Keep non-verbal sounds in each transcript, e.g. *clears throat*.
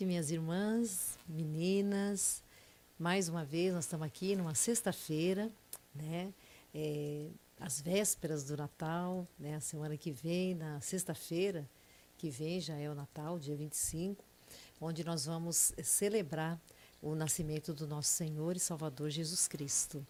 Noite, minhas irmãs, meninas. Mais uma vez, nós estamos aqui numa sexta-feira, né? É, as vésperas do Natal, né? A semana que vem, na sexta-feira que vem, já é o Natal, dia 25, onde nós vamos celebrar o nascimento do nosso Senhor e Salvador Jesus Cristo.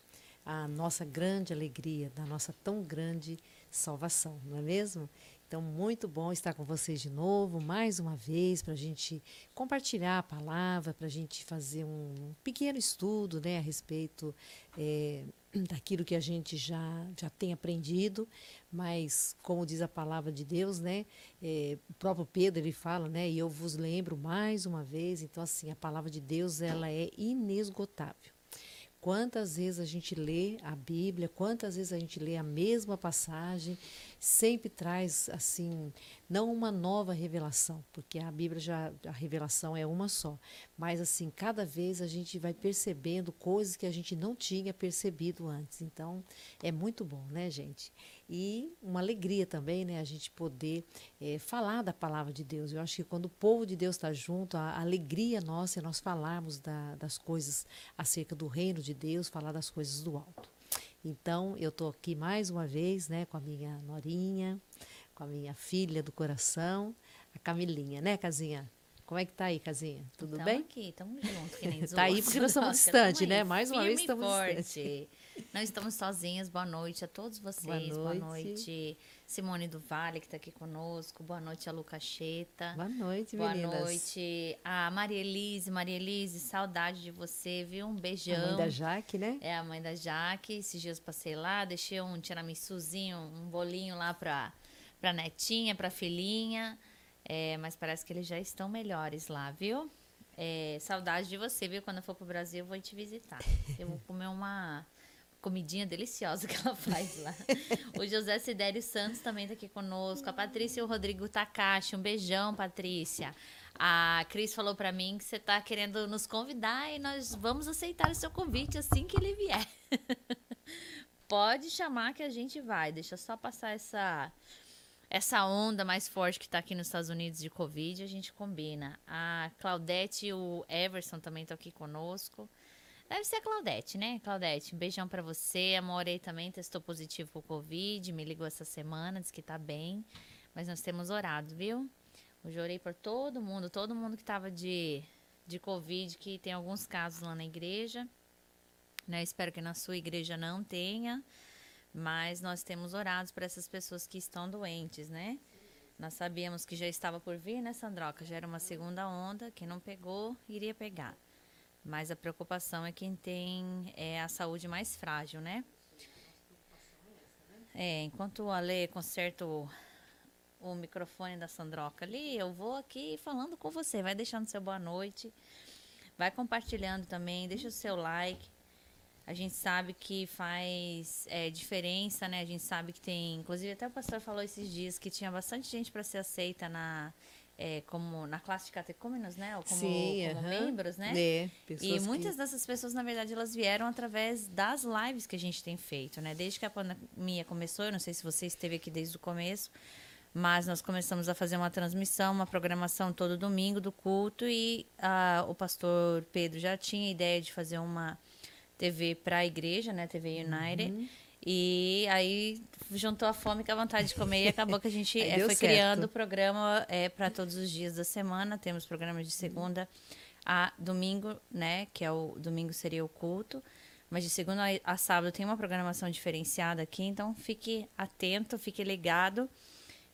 A nossa grande alegria, da nossa tão grande salvação, não é mesmo? Então, muito bom estar com vocês de novo, mais uma vez, para a gente compartilhar a palavra, para a gente fazer um pequeno estudo né, a respeito é, daquilo que a gente já, já tem aprendido, mas, como diz a palavra de Deus, né, é, o próprio Pedro ele fala, né, e eu vos lembro mais uma vez, então, assim, a palavra de Deus ela é inesgotável. Quantas vezes a gente lê a Bíblia, quantas vezes a gente lê a mesma passagem, sempre traz assim, não uma nova revelação, porque a Bíblia já a revelação é uma só, mas assim, cada vez a gente vai percebendo coisas que a gente não tinha percebido antes. Então, é muito bom, né, gente? E uma alegria também, né, a gente poder é, falar da palavra de Deus. Eu acho que quando o povo de Deus está junto, a alegria nossa é nós falarmos da, das coisas acerca do reino de Deus, falar das coisas do alto. Então, eu estou aqui mais uma vez, né, com a minha norinha, com a minha filha do coração, a Camilinha, né, Casinha? Como é que tá aí, Casinha? Tudo tamo bem? aqui, estamos juntos, que nem *laughs* Tá aí porque nós estamos distantes, né? Mais uma vez estamos distantes. Não estamos sozinhas. Boa noite a todos vocês. Boa noite. Boa noite Simone do Vale, que está aqui conosco. Boa noite a Lucacheta. Boa noite, Boa meninas. Boa noite a Maria Elise. Maria Elise, saudade de você, viu? Um beijão. A mãe da Jaque, né? É, a mãe da Jaque. Esses dias passei lá, deixei um tiramissuzinho, um bolinho lá para pra netinha, pra filhinha. É, mas parece que eles já estão melhores lá, viu? É, saudade de você, viu? Quando eu for pro Brasil, eu vou te visitar. *laughs* Eu vou comer uma comidinha deliciosa que ela faz lá. o José Sidério Santos também tá aqui conosco. A Patrícia e o Rodrigo Takashi. Um beijão, Patrícia. A Cris falou para mim que você tá querendo nos convidar e nós vamos aceitar o seu convite assim que ele vier. *laughs* Pode chamar que a gente vai. Deixa só passar essa essa onda mais forte que está aqui nos Estados Unidos de Covid, a gente combina. A Claudete e o Everson também estão aqui conosco. Deve ser a Claudete, né? Claudete, um beijão para você. A Morei também testou positivo pro Covid, me ligou essa semana, disse que tá bem. Mas nós temos orado, viu? Eu orei por todo mundo, todo mundo que tava de, de Covid, que tem alguns casos lá na igreja. Né? Espero que na sua igreja não tenha. Mas nós temos orado por essas pessoas que estão doentes, né? Nós sabíamos que já estava por vir, né, Sandroca? Já era uma segunda onda, quem não pegou, iria pegar. Mas a preocupação é quem tem é, a saúde mais frágil, né? É, enquanto o Ale conserta o, o microfone da Sandroca ali, eu vou aqui falando com você. Vai deixando seu boa noite. Vai compartilhando também, deixa o seu like. A gente sabe que faz é, diferença, né? A gente sabe que tem. Inclusive, até o pastor falou esses dias que tinha bastante gente para ser aceita na, é, como na classe de catecúmenos, né? Ou como, Sim, como uh -huh. membros, né? É, e muitas que... dessas pessoas, na verdade, elas vieram através das lives que a gente tem feito, né? Desde que a pandemia começou, eu não sei se você esteve aqui desde o começo, mas nós começamos a fazer uma transmissão, uma programação todo domingo do culto e uh, o pastor Pedro já tinha a ideia de fazer uma TV para a igreja, né? TV United. Uhum. E aí juntou a fome com a vontade de comer e acabou que a gente *laughs* é, foi certo. criando o programa é, para todos os dias da semana. Temos programas de segunda a domingo, né? Que é o domingo seria o culto. Mas de segunda a sábado tem uma programação diferenciada aqui, então fique atento, fique ligado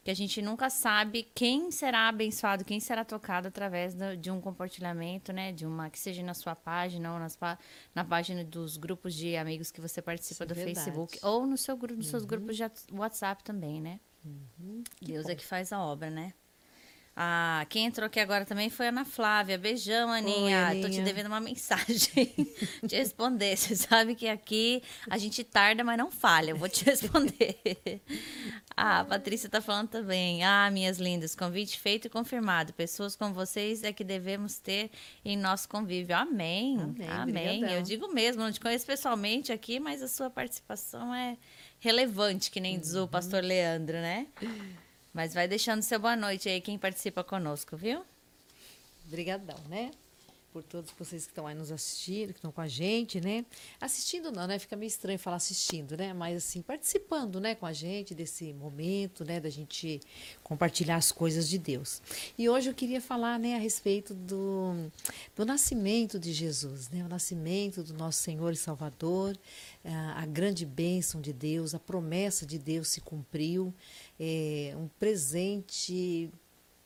que a gente nunca sabe quem será abençoado, quem será tocado através de um compartilhamento, né? De uma que seja na sua página ou nas, na página dos grupos de amigos que você participa Isso do é Facebook ou no seu grupo, nos uhum. seus grupos de WhatsApp também, né? Uhum. Deus é que faz a obra, né? Ah, quem entrou aqui agora também foi a Ana Flávia. Beijão, Aninha. Oi, Aninha. Tô te devendo uma *laughs* mensagem te responder. Você sabe que aqui a gente tarda, mas não falha. Eu vou te *laughs* responder. ah, a Patrícia tá falando também. Ah, minhas lindas, convite feito e confirmado. Pessoas como vocês é que devemos ter em nosso convívio. Amém. Amém. Amém. Eu digo mesmo, não te conheço pessoalmente aqui, mas a sua participação é relevante, que nem diz o uhum. pastor Leandro, né? Mas vai deixando seu boa noite aí quem participa conosco, viu? Obrigadão, né? por todos vocês que estão aí nos assistindo, que estão com a gente, né? Assistindo não, né? Fica meio estranho falar assistindo, né? Mas assim, participando, né, com a gente desse momento, né, da gente compartilhar as coisas de Deus. E hoje eu queria falar, né, a respeito do, do nascimento de Jesus, né? O nascimento do nosso Senhor e Salvador, a, a grande bênção de Deus, a promessa de Deus se cumpriu, é, um presente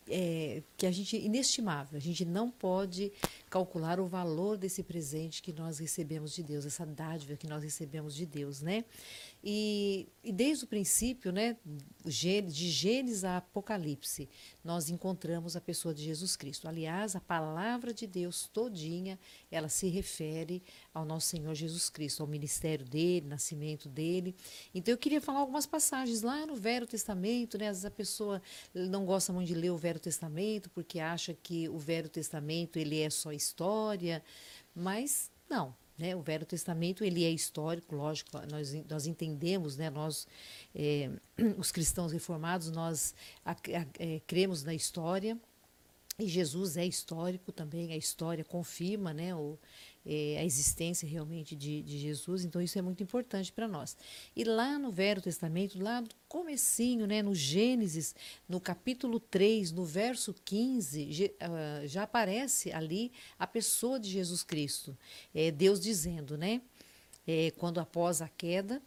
é, que a gente inestimável. A gente não pode calcular o valor desse presente que nós recebemos de Deus, essa dádiva que nós recebemos de Deus, né? E, e desde o princípio, né, de Gênesis a Apocalipse, nós encontramos a pessoa de Jesus Cristo. Aliás, a palavra de Deus todinha, ela se refere ao nosso Senhor Jesus Cristo, ao ministério dele, nascimento dele. Então eu queria falar algumas passagens lá no Velho Testamento, né? Às vezes a pessoa não gosta muito de ler o Velho Testamento porque acha que o Velho Testamento ele é só história, mas não, né? O Velho Testamento ele é histórico, lógico, nós, nós entendemos, né? nós, é, *clears throat* os cristãos reformados, nós a, a, é, cremos na história, e Jesus é histórico também, a história confirma né, o, é, a existência realmente de, de, Jesus, então isso é muito importante para nós. E lá no Velho Testamento, lá no comecinho, né, no Gênesis, no capítulo 3, no verso 15, uh, já aparece ali a pessoa de Jesus Cristo. É, Deus dizendo, né, é, quando após a queda,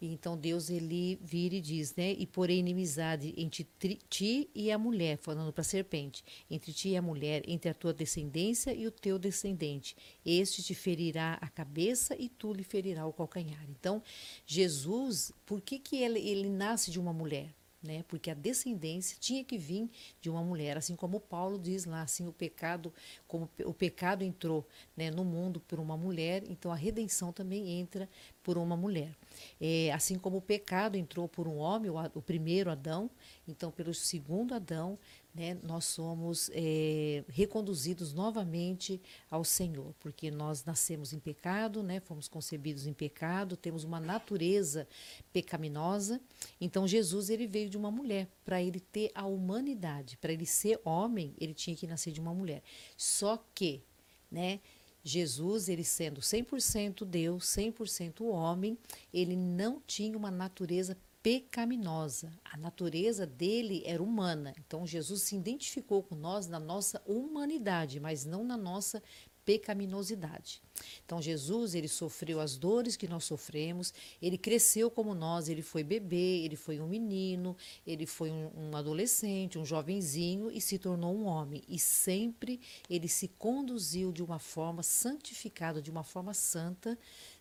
e então Deus ele vira e diz, né? E porém inimizade entre ti e a mulher, falando para a serpente, entre ti e a mulher, entre a tua descendência e o teu descendente. Este te ferirá a cabeça e tu lhe ferirá o calcanhar. Então, Jesus, por que que ele, ele nasce de uma mulher? Né? Porque a descendência tinha que vir de uma mulher, assim como Paulo diz lá, assim o pecado, como o pecado entrou, né, no mundo por uma mulher, então a redenção também entra por uma mulher. É, assim como o pecado entrou por um homem, o, o primeiro Adão, então pelo segundo Adão né, nós somos é, reconduzidos novamente ao Senhor, porque nós nascemos em pecado, né, fomos concebidos em pecado, temos uma natureza pecaminosa. Então Jesus ele veio de uma mulher para ele ter a humanidade, para ele ser homem, ele tinha que nascer de uma mulher. Só que, né, Jesus, ele sendo 100% Deus, 100% homem, ele não tinha uma natureza pecaminosa. A natureza dele era humana. Então Jesus se identificou com nós na nossa humanidade, mas não na nossa pecaminosidade. Então Jesus, ele sofreu as dores que nós sofremos, ele cresceu como nós, ele foi bebê, ele foi um menino, ele foi um, um adolescente, um jovenzinho e se tornou um homem. E sempre ele se conduziu de uma forma santificada, de uma forma santa,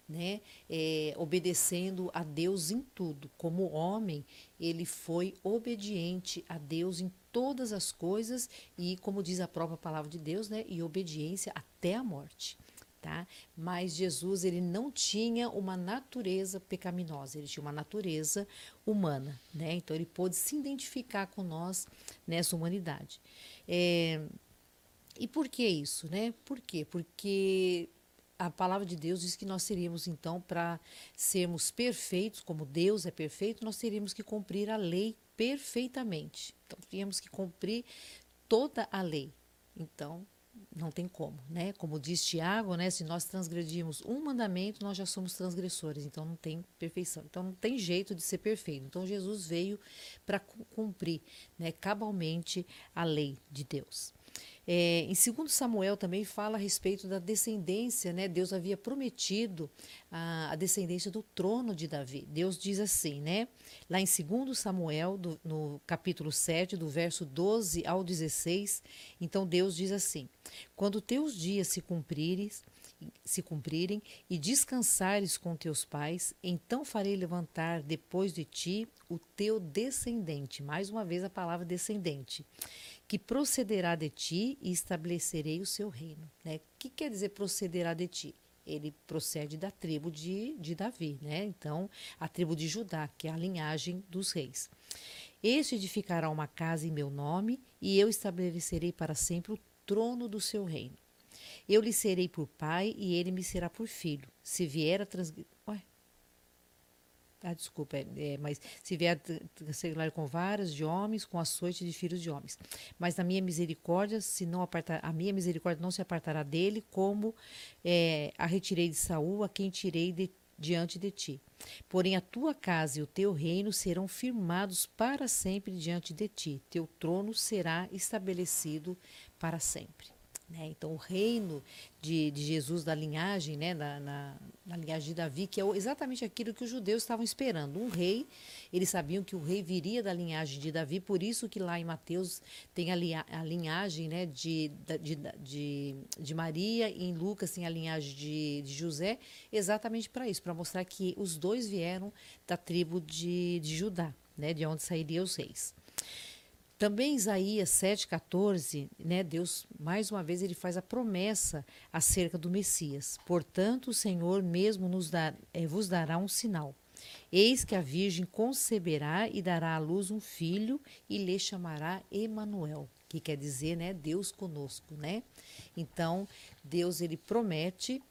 né, é, obedecendo a Deus em tudo. Como homem, ele foi obediente a Deus em todas as coisas e, como diz a própria palavra de Deus, né, e obediência até a morte. Tá? Mas Jesus ele não tinha uma natureza pecaminosa, ele tinha uma natureza humana, né? Então ele pôde se identificar com nós nessa humanidade. É, e por que isso, né? Por quê? Porque a palavra de Deus diz que nós teríamos, então, para sermos perfeitos, como Deus é perfeito, nós teríamos que cumprir a lei perfeitamente. Então, teríamos que cumprir toda a lei. Então, não tem como, né? Como diz Tiago, né? Se nós transgredirmos um mandamento, nós já somos transgressores. Então, não tem perfeição. Então, não tem jeito de ser perfeito. Então, Jesus veio para cumprir, né? Cabalmente a lei de Deus. É, em 2 Samuel também fala a respeito da descendência, né? Deus havia prometido a, a, descendência do trono de Davi. Deus diz assim, né? Lá em 2 Samuel, do, no capítulo 7, do verso 12 ao 16, então Deus diz assim: Quando teus dias se cumprirem, se cumprirem e descansares com teus pais, então farei levantar depois de ti o teu descendente. Mais uma vez a palavra descendente que procederá de ti e estabelecerei o seu reino. Né? O que quer dizer procederá de ti? Ele procede da tribo de, de Davi, né? Então, a tribo de Judá, que é a linhagem dos reis. Este edificará uma casa em meu nome, e eu estabelecerei para sempre o trono do seu reino. Eu lhe serei por pai, e ele me será por filho. Se vier a. ah, desculpa, é, mas se vier celular com varas de homens, com açoite de filhos de homens. Mas na minha misericórdia, se não apartar, a minha misericórdia não se apartará dele, como é, a retirei de Saul, a quem tirei de, diante de ti. Porém, a tua casa e o teu reino serão firmados para sempre diante de ti. Teu trono será estabelecido para sempre. Né? Então, o reino de, de, Jesus, da linhagem, né? na, na, na, linhagem de Davi, que é exatamente aquilo que os judeus estavam esperando. Um rei, eles sabiam que o rei viria da linhagem de Davi, por isso que lá em Mateus tem a, a linhagem né? de, de, de, de, Maria, e em Lucas tem a linhagem de, de José, exatamente para isso, para mostrar que os dois vieram da tribo de, de Judá, né? de onde sairiam os reis. Também Isaías 7,14, né, Deus, mais uma vez, ele faz a promessa acerca do Messias. Portanto, o Senhor mesmo nos dar, é, vos dará um sinal. Eis que a Virgem conceberá e dará à luz um filho e lhe chamará Emanuel, que quer dizer, né, Deus conosco, né? Então, Deus ele promete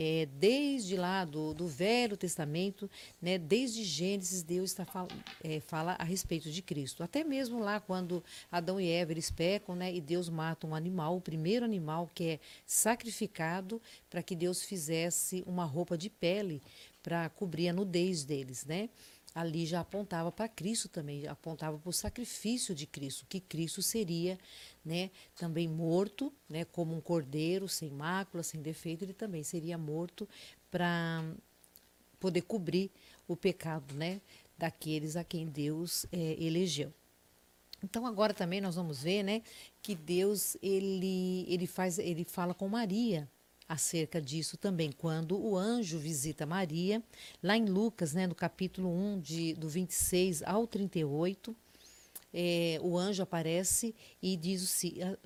é, desde lá do, do, Velho Testamento, né, desde Gênesis, Deus está fal, é, fala a respeito de Cristo. Até mesmo lá quando Adão e Eva eles pecam, né, e Deus mata um animal, o primeiro animal que é sacrificado para que Deus fizesse uma roupa de pele para cobrir a nudez deles, né? ali já apontava para Cristo também, apontava para o sacrifício de Cristo, que Cristo seria né, também morto, né, como um cordeiro, sem mácula, sem defeito, ele também seria morto para poder cobrir o pecado né, daqueles a quem Deus é, elegeu. Então agora também nós vamos ver, né, que Deus ele ele faz ele fala com Maria, acerca disso também, quando o anjo visita Maria, lá em Lucas, né, no capítulo 1, de, do 26 ao 38, é, o anjo aparece e diz,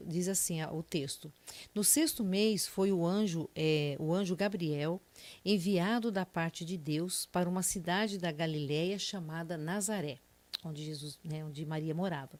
diz assim o texto: No sexto mês foi o anjo, é, o anjo Gabriel, enviado da parte de Deus para uma cidade da Galiléia chamada Nazaré, onde Jesus, né, onde Maria morava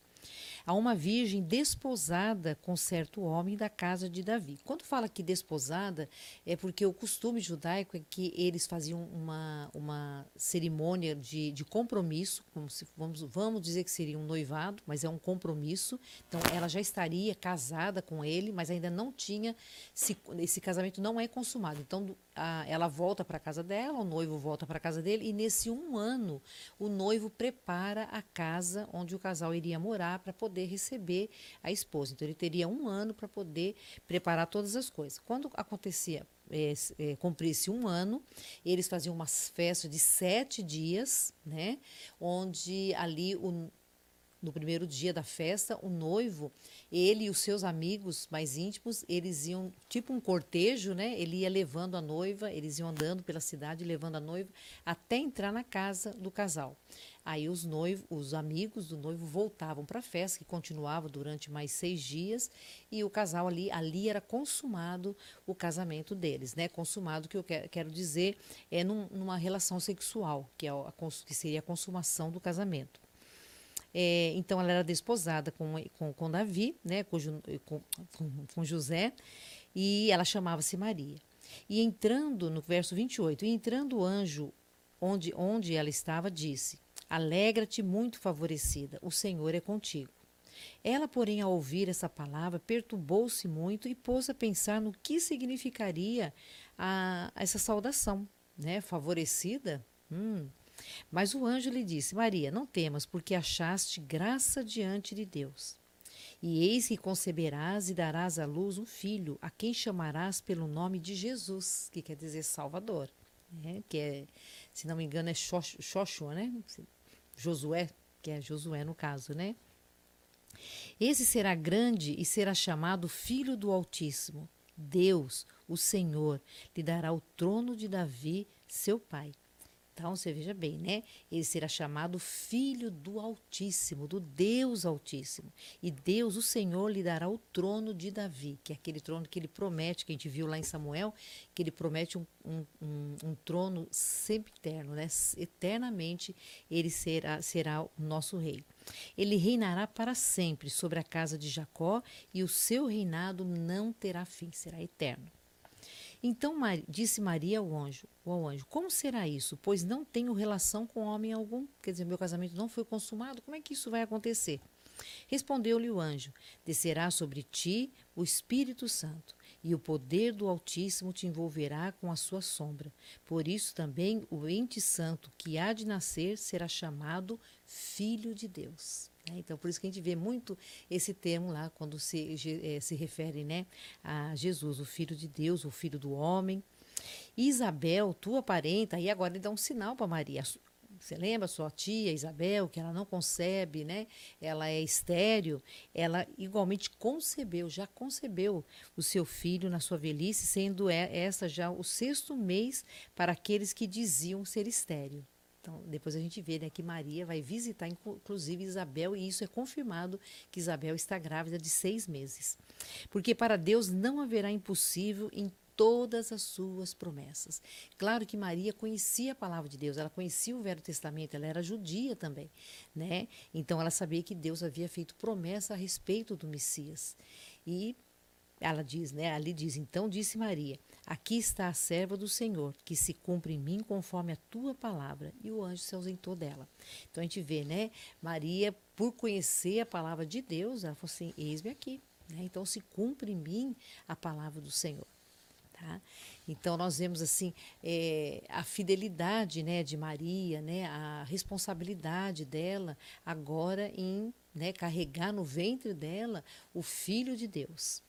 a uma virgem desposada com certo homem da casa de Davi. Quando fala que desposada, é porque o costume judaico é que eles faziam uma, uma cerimônia de, de compromisso, como se vamos, vamos dizer que seria um noivado, mas é um compromisso. Então ela já estaria casada com ele, mas ainda não tinha, se, esse casamento não é consumado. Então a, ela volta para a casa dela, o noivo volta para a casa dele, e nesse um ano o noivo prepara a casa onde o casal iria morar para poder receber a esposa. Então ele teria um ano para poder preparar todas as coisas. Quando acontecia é, é, cumprisse um ano, eles faziam uma festa de sete dias, né? Onde ali o, no primeiro dia da festa, o noivo, ele e os seus amigos mais íntimos, eles iam, tipo um cortejo, né? Ele ia levando a noiva, eles iam andando pela cidade, levando a noiva, até entrar na casa do casal. Aí os noivos, os amigos do noivo voltavam para a festa, que continuava durante mais seis dias, e o casal ali, ali era consumado o casamento deles, né? Consumado, que eu quero dizer, é num, numa relação sexual, que, é a, que seria a consumação do casamento. É, então ela era desposada com, com, com Davi, né, com, com, com José, e ela chamava-se Maria. E entrando, no verso 28, e entrando o anjo onde, onde ela estava, disse: Alegra-te, muito favorecida, o Senhor é contigo. Ela, porém, ao ouvir essa palavra, perturbou-se muito e pôs a pensar no que significaria a, essa saudação, né? Favorecida? Hum, mas o anjo lhe disse: Maria, não temas, porque achaste graça diante de Deus. E eis que conceberás e darás à luz um filho, a quem chamarás pelo nome de Jesus, que quer dizer Salvador. Né? Que é, se não me engano, é Xoxua, né? Josué, que é Josué no caso, né? Esse será grande e será chamado Filho do Altíssimo. Deus, o Senhor, lhe dará o trono de Davi, seu pai então, você veja bem, né? Ele será chamado Filho do Altíssimo, do Deus Altíssimo. E Deus, o Senhor, lhe dará o trono de Davi, que é aquele trono que ele promete, que a gente viu lá em Samuel, que ele promete um, um, um, um trono sempre eterno, né? Eternamente ele será, será o nosso rei. Ele reinará para sempre sobre a casa de Jacó e o seu reinado não terá fim, será eterno. Então disse Maria ao anjo, ao anjo, como será isso? Pois não tenho relação com homem algum. Quer dizer, meu casamento não foi consumado. Como é que isso vai acontecer? Respondeu-lhe o anjo: Descerá sobre ti o Espírito Santo, e o poder do Altíssimo te envolverá com a sua sombra. Por isso também o ente santo que há de nascer será chamado Filho de Deus. Né? Então, por isso que a gente vê muito esse termo lá, quando se, eh, se refere né, a Jesus, o Filho de Deus, o Filho do homem. Isabel, tua parenta, e agora ele dá um sinal para Maria. Você lembra sua tia Isabel, que ela não concebe, né? Ela é estéreo. Ela igualmente concebeu, já concebeu o seu filho na sua velhice, sendo essa já o sexto mês para aqueles que diziam ser estéreo. Então, depois a gente vê né, que Maria vai visitar, inclusive, Isabel, e isso é confirmado que Isabel está grávida de seis meses. Porque para Deus não haverá impossível em todas as suas promessas. Claro que Maria conhecia a palavra de Deus, ela conhecia o Velho Testamento, ela era judia também, né? Então ela sabia que Deus havia feito promessa a respeito do Messias. E ela diz, né? Ali diz: Então disse Maria: Aqui está a serva do Senhor, que se cumpre em mim conforme a tua palavra. E o anjo se ausentou dela. Então a gente vê, né? Maria, por conhecer a palavra de Deus, ela falou assim: Eis-me aqui. Né? Então se cumpre em mim a palavra do Senhor. Tá? Então nós vemos assim é, a fidelidade né, de Maria, né, a responsabilidade dela agora em né, carregar no ventre dela o Filho de Deus.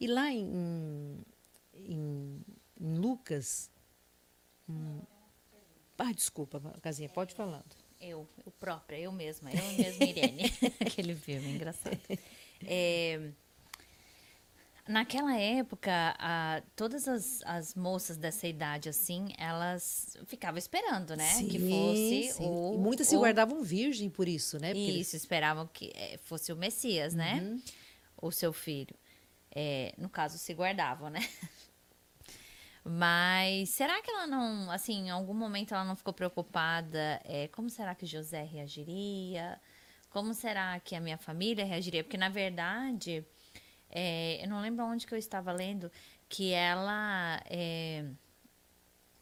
E lá em, em, em Lucas. Hum, ah, desculpa, Casinha, pode falando. Eu, eu própria, eu mesma, eu mesma, Irene. *laughs* Aquele filme engraçado. É, Naquela época, a, todas as, as moças dessa idade, assim, elas ficavam esperando, né? Sim, que fosse sim. o. E muitas se o, guardavam virgem por isso, né? Porque isso, eles... esperavam que é, fosse o Messias, né? Uhum. O seu filho. É, no caso, se guardavam, né? *laughs* Mas será que ela não, assim, em algum momento ela não ficou preocupada? É, como será que José reagiria? Como será que a minha família reagiria? Porque, na verdade é, eu não lembro onde que eu estava lendo que ela é,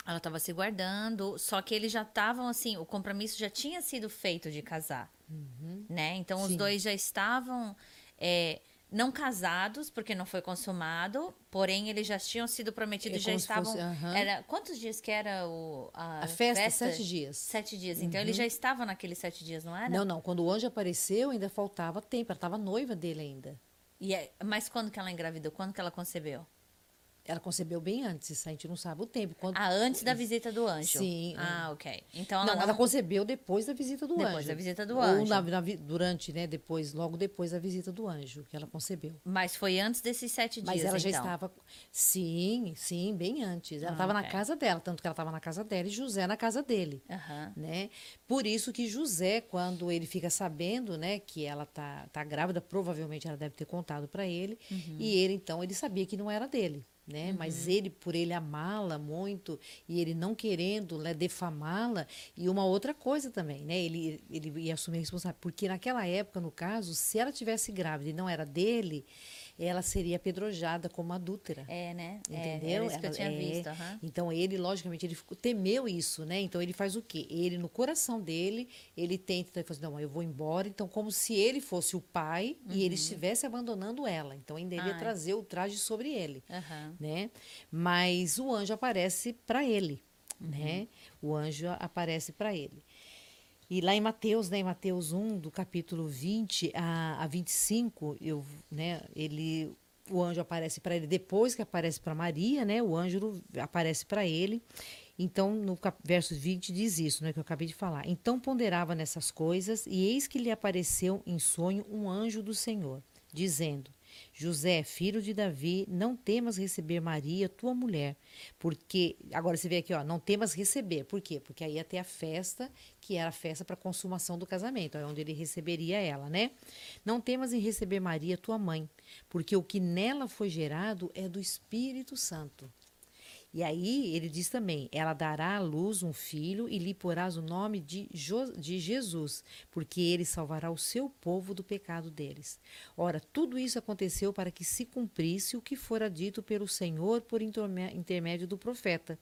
ela estava se guardando, só que eles já estavam assim, o compromisso já tinha sido feito de casar, uhum. né? Então Sim. os dois já estavam é, não casados porque não foi consumado, porém eles já tinham sido prometidos, É já estavam. fosse. Era quantos dias que era o a, A festa, sete dias. Sete dias. Então eles já estavam naqueles sete dias, não era? Não, não. Quando o anjo apareceu, ainda faltava tempo. Ela estava noiva dele ainda. E é- mas quando que ela engravidou? Quando que ela concebeu? Ela concebeu bem antes, a gente não sabe o tempo. Quando... Ah, antes da visita do anjo. Sim, Ah, ok. Então ela não, não, ela concebeu depois da visita do Depois anjo. da visita do Ou anjo. na- na vi- durante, né? Depois, logo depois da visita do anjo, que ela concebeu. Mas foi antes desses sete dias, Mas ela já então. estava. Sim, sim, bem antes. Ela Ah, estava na casa dela, tanto que ela estava na casa dela e José na casa dele. Aham. Né? Por isso que José, quando ele fica sabendo, né, que ela tá, tá grávida, provavelmente ela deve ter contado para ele, Uhum. e ele então ele sabia que não era dele, né? Mas ele por ele amá-la muito e ele não querendo né, defamá-la e uma outra coisa também, né? Ele ele ia assumir a responsabilidade, porque naquela época, no caso, se ela tivesse grávida e não era dele, ela seria apedrejada como adúltera. É, né? É, Entendeu? era isso que eu Ela- tinha é. visto. aham. Então ele, logicamente, ele temeu isso, né? Então ele faz o quê? Ele, no coração dele, ele tenta, então, ele fala assim, não, eu vou embora. Então, como se ele fosse o pai e ele estivesse abandonando ela. Então ainda ele ia trazer o traje sobre ele, Aham. né? Mas o anjo aparece para ele, né? O anjo aparece para ele. E lá em Mateus, né, em Mateus 1, do capítulo 20 a, a 25, eu, né, ele, o anjo aparece para ele depois que aparece para Maria, né, o anjo aparece para ele. Então, no cap- verso 20 diz isso, né, que eu acabei de falar. Então ponderava nessas coisas, e eis que lhe apareceu em sonho um anjo do Senhor, dizendo: José, filho de Davi, não temas receber Maria, tua mulher, porque agora você vê aqui, ó, não temas receber. Por quê? Porque aí ter a festa, que era a festa para consumação do casamento, é onde ele receberia ela, né? Não temas em receber Maria, tua mãe, porque o que nela foi gerado é do Espírito Santo. E aí ele diz também: ela dará à luz um filho e lhe porás o nome de, jo de Jesus, porque ele salvará o seu povo do pecado deles. Ora, tudo isso aconteceu para que se cumprisse o que fora dito pelo Senhor por intermédio do profeta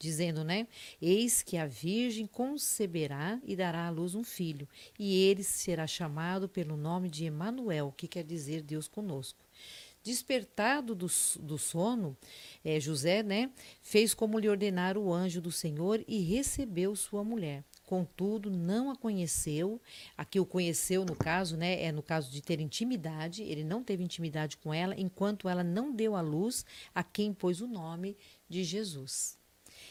dizendo, né? Eis que a virgem conceberá e dará à luz um filho, e ele será chamado pelo nome de Emanuel, que quer dizer Deus conosco. Despertado do, do sono, é, José, né, fez como lhe ordenara o anjo do Senhor e recebeu sua mulher. Contudo, não a conheceu. Aqui o conheceu, no caso, né, é no caso de ter intimidade. Ele não teve intimidade com ela enquanto ela não deu à luz a quem pôs o nome de Jesus.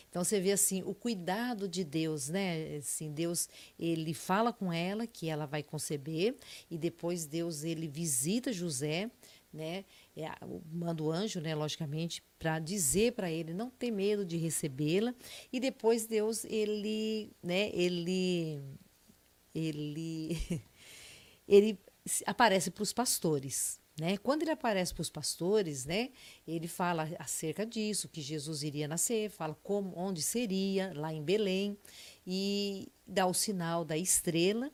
Então você vê assim o cuidado de Deus, né? Assim, Deus ele fala com ela que ela vai conceber e depois Deus ele visita José, né? É, manda o anjo, né? Logicamente para dizer para ele não ter medo de recebê-la e depois Deus ele, né? Ele ele *laughs* ele aparece para os pastores, né? Quando ele aparece para os pastores, né, ele fala acerca disso, que Jesus iria nascer, fala como, onde seria, lá em Belém, e dá o sinal da estrela.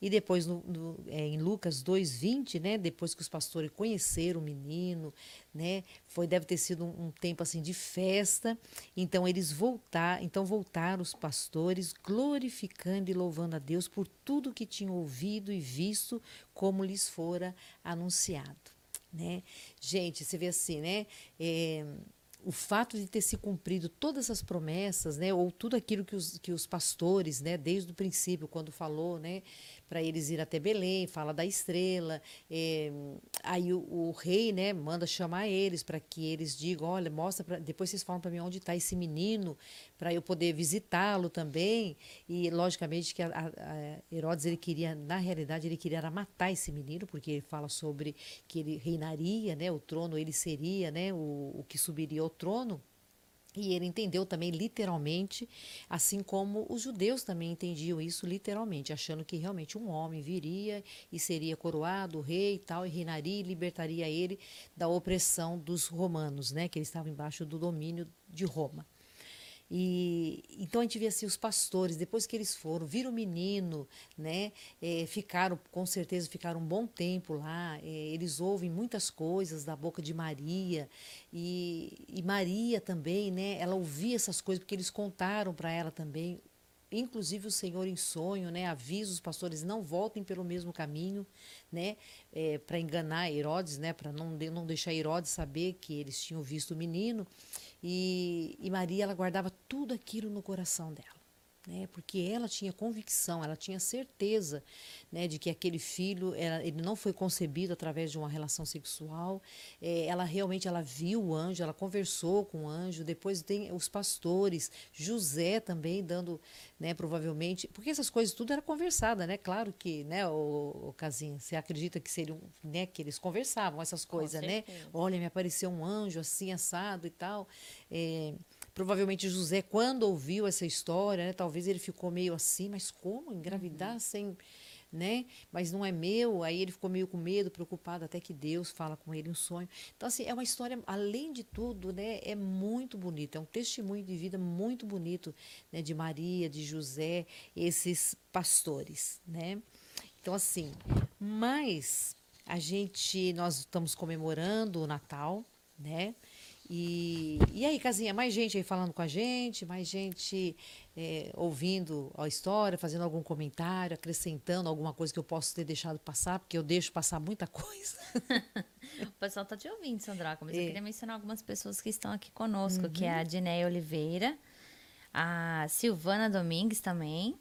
E depois, no, no, é, em Lucas 2,20, né, depois que os pastores conheceram o menino, né, foi, deve ter sido um, um tempo assim de festa. Então, eles voltar, então voltaram os pastores glorificando e louvando a Deus por tudo que tinham ouvido e visto, como lhes fora anunciado. Né? Gente, você vê assim, né? É, o fato de ter se cumprido todas essas promessas, né, ou tudo aquilo que os, que os pastores, né, desde o princípio, quando falou, né, para eles ir até Belém, fala da estrela. É, aí o, o, rei, né, manda chamar eles para que eles digam, olha, mostra, pra, depois vocês falam para mim onde está esse menino, para eu poder visitá-lo também. E logicamente que a, a, Herodes ele queria, na realidade, ele queria matar esse menino, porque ele fala sobre que ele reinaria, né, o trono ele seria, né, o, o que subiria ao trono. E ele entendeu também literalmente, assim como os judeus também entendiam isso literalmente, achando que realmente um homem viria e seria coroado, rei e tal, e reinaria e libertaria ele da opressão dos romanos, né, que eles estavam embaixo do domínio de Roma. E então a gente vê assim os pastores, depois que eles foram, viram o menino, né? É, ficaram, com certeza, ficaram um bom tempo lá. É, eles ouvem muitas coisas da boca de Maria e, e Maria também, né? Ela ouvia essas coisas porque eles contaram para ela também inclusive o Senhor em sonho, né, avisa os pastores não voltem pelo mesmo caminho, né, é, para enganar Herodes, né, para não, de, não deixar Herodes saber que eles tinham visto o menino. E, e Maria, ela guardava tudo aquilo no coração dela né? Porque ela tinha convicção, ela tinha certeza, né, de que aquele filho, ela, ele não foi concebido através de uma relação sexual. É, ela realmente ela viu o anjo, ela conversou com o anjo. Depois tem os pastores, José também dando, né, provavelmente, porque essas coisas tudo era conversada, né? Claro que, né, o, o Casinha, você acredita que seriam, né, que eles conversavam essas coisas, né? Olha, me apareceu um anjo assim assado e tal. É, Provavelmente José, quando ouviu essa história, né, talvez ele ficou meio assim, mas como engravidar uhum. sem, né? Mas não é meu. Aí ele ficou meio com medo, preocupado, até que Deus fala com ele um sonho. Então assim, é uma história, além de tudo, né, é muito bonita, é um testemunho de vida muito bonito, né, de Maria, de José, esses pastores, né? Então assim, mas a gente nós estamos comemorando o Natal, né? E, e aí, Casinha, mais gente aí falando com a gente, mais gente é, ouvindo a história, fazendo algum comentário, acrescentando alguma coisa que eu posso ter deixado passar, porque eu deixo passar muita *laughs* coisa. o pessoal está te ouvindo, Sandraca, mas é. eu queria mencionar algumas pessoas que estão aqui conosco, uhum. que é a uhum. Diné Oliveira, a Silvana Domingues também,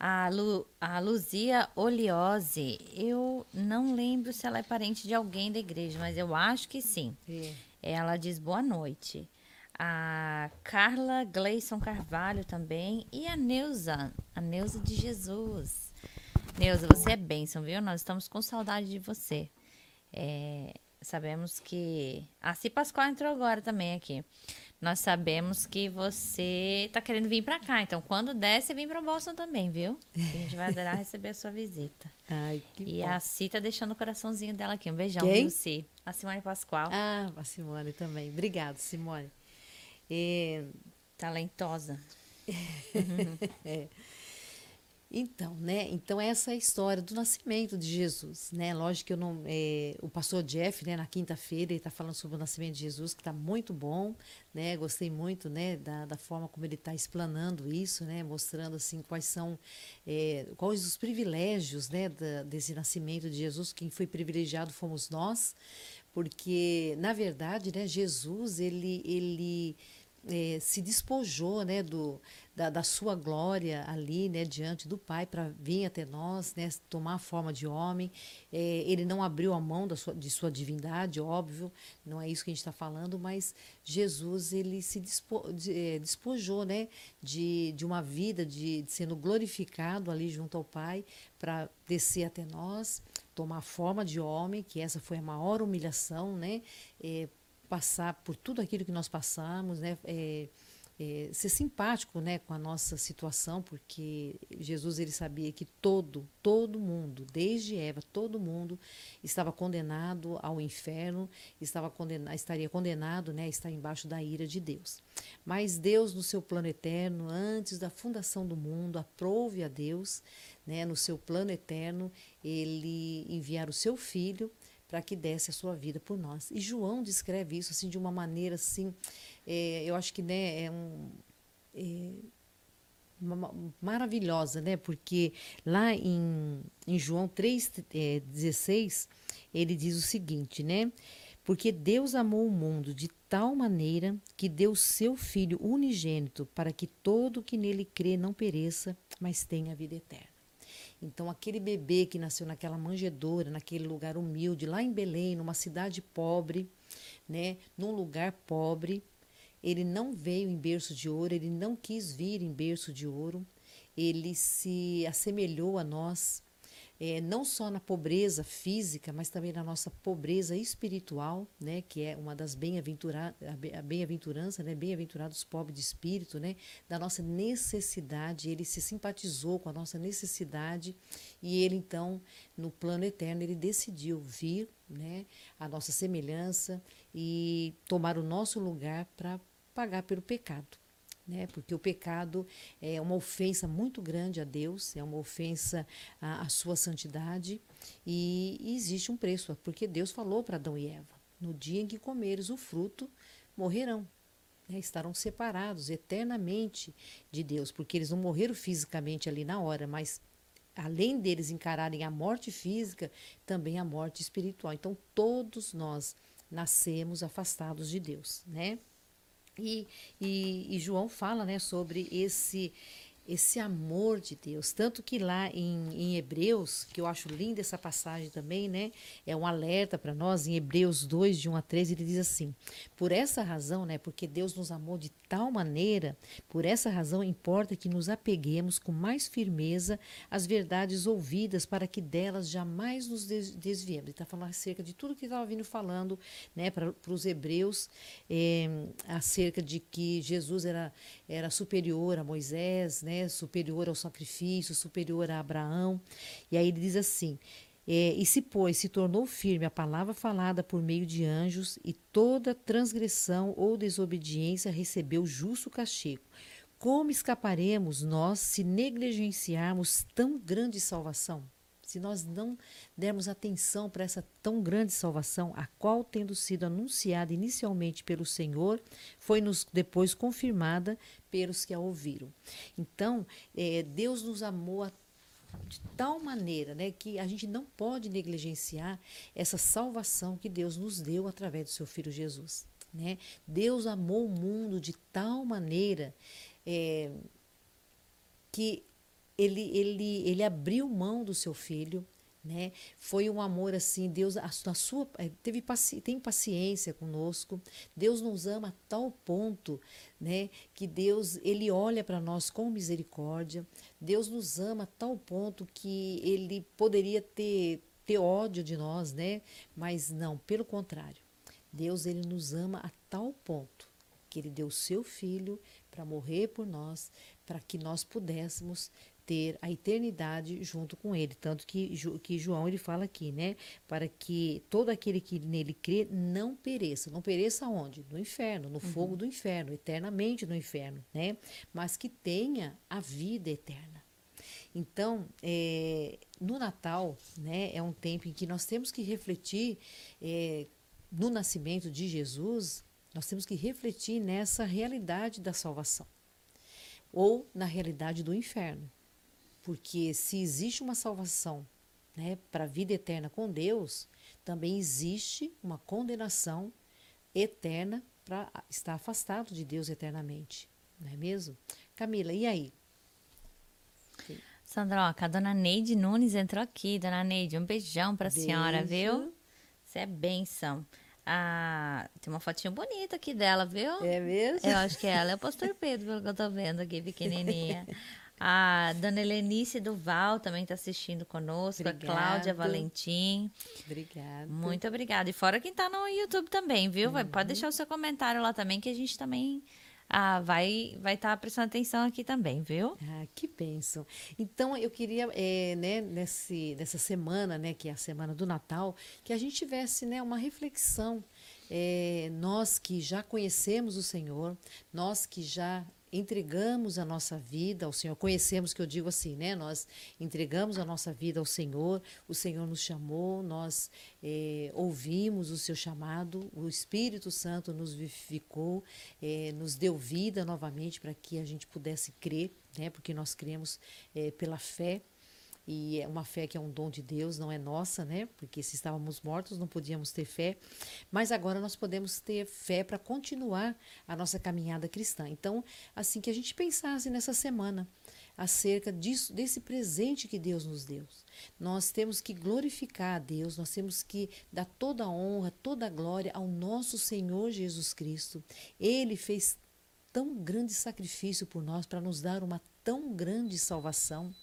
a, Lu, a Luzia Oliose. Eu não lembro se ela é parente de alguém da igreja, mas eu acho que sim. É. Ela diz boa noite. A Carla Gleison Carvalho também. E a Neuza, a Neuza de Jesus. Neuza, você é bênção, viu? Nós estamos com saudade de você. É, sabemos que. A Si Pascoal entrou agora também aqui. Nós sabemos que você está querendo vir para cá. Então, quando der, você vem para Boston também, viu? A gente vai adorar receber a sua visita. *laughs* Ai, que e bom. a Si tá deixando o coraçãozinho dela aqui. Um beijão, Quem? viu, Si? A Simone Pascoal. Ah, a Simone também. Obrigada, Simone. *laughs* *laughs* É... Talentosa. é. Então, né? Então essa é a história do nascimento de Jesus, né? Lógico que eu não, é, o pastor Jeff, né? Na quinta-feira ele está falando sobre o nascimento de Jesus, que está muito bom, né? Gostei muito, né? Da, da forma como ele está explanando isso, né? Mostrando assim quais são, é, quais os privilégios, né? Da, desse nascimento de Jesus. Quem foi privilegiado fomos nós, porque na verdade, né? Jesus ele ele é, se despojou, né? Do da, da sua glória ali, né, diante do Pai, para vir até nós, né, tomar a forma de homem. É, ele não abriu a mão da sua, de sua divindade, óbvio, não é isso que a gente está falando, mas Jesus ele se de, é, despojou, né, de, de uma vida de, de sendo glorificado ali junto ao Pai para descer até nós, tomar a forma de homem, que essa foi a maior humilhação, né, passar por tudo aquilo que nós passamos, né, é, é, ser simpático né, com a nossa situação, porque Jesus ele sabia que todo, todo mundo, desde Eva, todo mundo estava condenado ao inferno, estava condenado, estaria condenado né, a estar embaixo da ira de Deus. Mas Deus, no seu plano eterno, antes da fundação do mundo, aprove a Deus, né, no seu plano eterno, ele enviar o seu filho para que desse a sua vida por nós. E João descreve isso assim de uma maneira assim é, eu acho que né, é um. É, maravilhosa, né? Porque lá em, em João 3,16, é, ele diz o seguinte, né? Porque Deus amou o mundo de tal maneira que deu seu Filho unigênito para que todo que nele crê não pereça, mas tenha a vida eterna. Então, aquele bebê que nasceu naquela manjedoura, naquele lugar humilde, lá em Belém, numa cidade pobre, né, num lugar pobre, ele não veio em berço de ouro, ele não quis vir em berço de ouro, ele se assemelhou a nós, é, não só na pobreza física, mas também na nossa pobreza espiritual, né, que é uma das bem-aventuranças, bem-aventurança, né, bem-aventurados pobres de espírito, né, da nossa necessidade, ele se simpatizou com a nossa necessidade e ele então, no plano eterno, ele decidiu vir, né, a nossa semelhança e tomar o nosso lugar para pagar pelo pecado. Né? Porque o pecado é uma ofensa muito grande a Deus, é uma ofensa à, à sua santidade e, e, existe um preço, porque Deus falou para Adão e Eva: no dia em que comeres o fruto, morrerão. Né? Estarão separados eternamente de Deus, porque eles não morreram fisicamente ali na hora, mas além deles encararem a morte física, também a morte espiritual. Então, todos nós nascemos afastados de Deus, né? E, e, e, João fala né, sobre esse esse amor de Deus. Tanto que lá em, em, Hebreus, que eu acho linda essa passagem também, né? É um alerta para nós, em Hebreus 2, de 1 a 3, ele diz assim: Por essa razão, né? Porque Deus nos amou de tal maneira, por essa razão importa que nos apeguemos com mais firmeza às verdades ouvidas, para que delas jamais nos desviemos. Ele está falando acerca de tudo que estava vindo falando, né? Para os hebreus, é, acerca de que Jesus era, era superior a Moisés, né, superior ao sacrifício, superior a Abraão. E aí ele diz assim: é, e se, pois, se tornou firme a palavra falada por meio de anjos, e toda transgressão ou desobediência recebeu justo castigo. Como escaparemos nós se negligenciarmos tão grande salvação? se nós não dermos atenção para essa tão grande salvação, a qual, tendo sido anunciada inicialmente pelo Senhor, foi-nos depois confirmada pelos que a ouviram. Então, é, Deus nos amou a de tal maneira né, que a gente não pode negligenciar essa salvação que Deus nos deu através do seu Filho Jesus. Né? Deus amou o mundo de tal maneira é, que ele, ele, ele abriu mão do seu filho, né? Foi um amor assim, Deus a, a sua eh, teve paci, tem paciência conosco. Deus nos ama a tal ponto, né, que Deus ele olha para nós com misericórdia. Deus nos ama a tal ponto que ele poderia ter ter ódio de nós, né? Mas não, pelo contrário. Deus ele nos ama a tal ponto que ele deu o seu filho para morrer por nós, para que nós pudéssemos ter a eternidade junto com ele. Tanto que, que João ele fala aqui, né? Para que todo aquele que nele crê não pereça. Não pereça onde? No inferno, no uhum. fogo do inferno, eternamente no inferno, né? Mas que tenha a vida eterna. Então, é, no Natal, né, é um tempo em que nós temos que refletir é, no nascimento de Jesus, nós temos que refletir nessa realidade da salvação ou na realidade do inferno. Porque se existe uma salvação né, para a vida eterna com Deus, também existe uma condenação eterna para estar afastado de Deus eternamente. Não é mesmo? Camila, e aí? Sandra, ó, a dona Neide Nunes entrou aqui. Dona Neide, um beijão para a senhora, viu? Você é benção. Ah, tem uma fotinha bonita aqui dela, viu? É mesmo? Eu acho que ela é o pastor Pedro, pelo que eu tô vendo aqui, pequenininha. *laughs* A dona Helenice Duval também está assistindo conosco. Obrigado. A Cláudia Valentim. Obrigada. Muito obrigada. E fora quem está no YouTube também, viu? Uhum. Pode deixar o seu comentário lá também, que a gente também ah, vai vai estar tá prestando atenção aqui também, viu? Ah, que bênção. Então, eu queria, é, né, nesse, nessa semana, né, que é a semana do Natal, que a gente tivesse né, uma reflexão. É, nós que já conhecemos o Senhor, nós que já entregamos a nossa vida ao Senhor, conhecemos que eu digo assim, né? Nós entregamos a nossa vida ao Senhor, o Senhor nos chamou, nós é, ouvimos o seu chamado, o Espírito Santo nos vivificou, é, nos deu vida novamente para que a gente pudesse crer, né? Porque nós cremos é, pela fé e é uma fé que é um dom de Deus, não é nossa, né? Porque se estávamos mortos não podíamos ter fé, mas agora nós podemos ter fé para continuar a nossa caminhada cristã. Então, assim que a gente pensasse nessa semana acerca disso, desse presente que Deus nos deu. Nós temos que glorificar a Deus, nós temos que dar toda a honra, toda a glória ao nosso Senhor Jesus Cristo. Ele fez tão grande sacrifício por nós para nos dar uma tão grande salvação.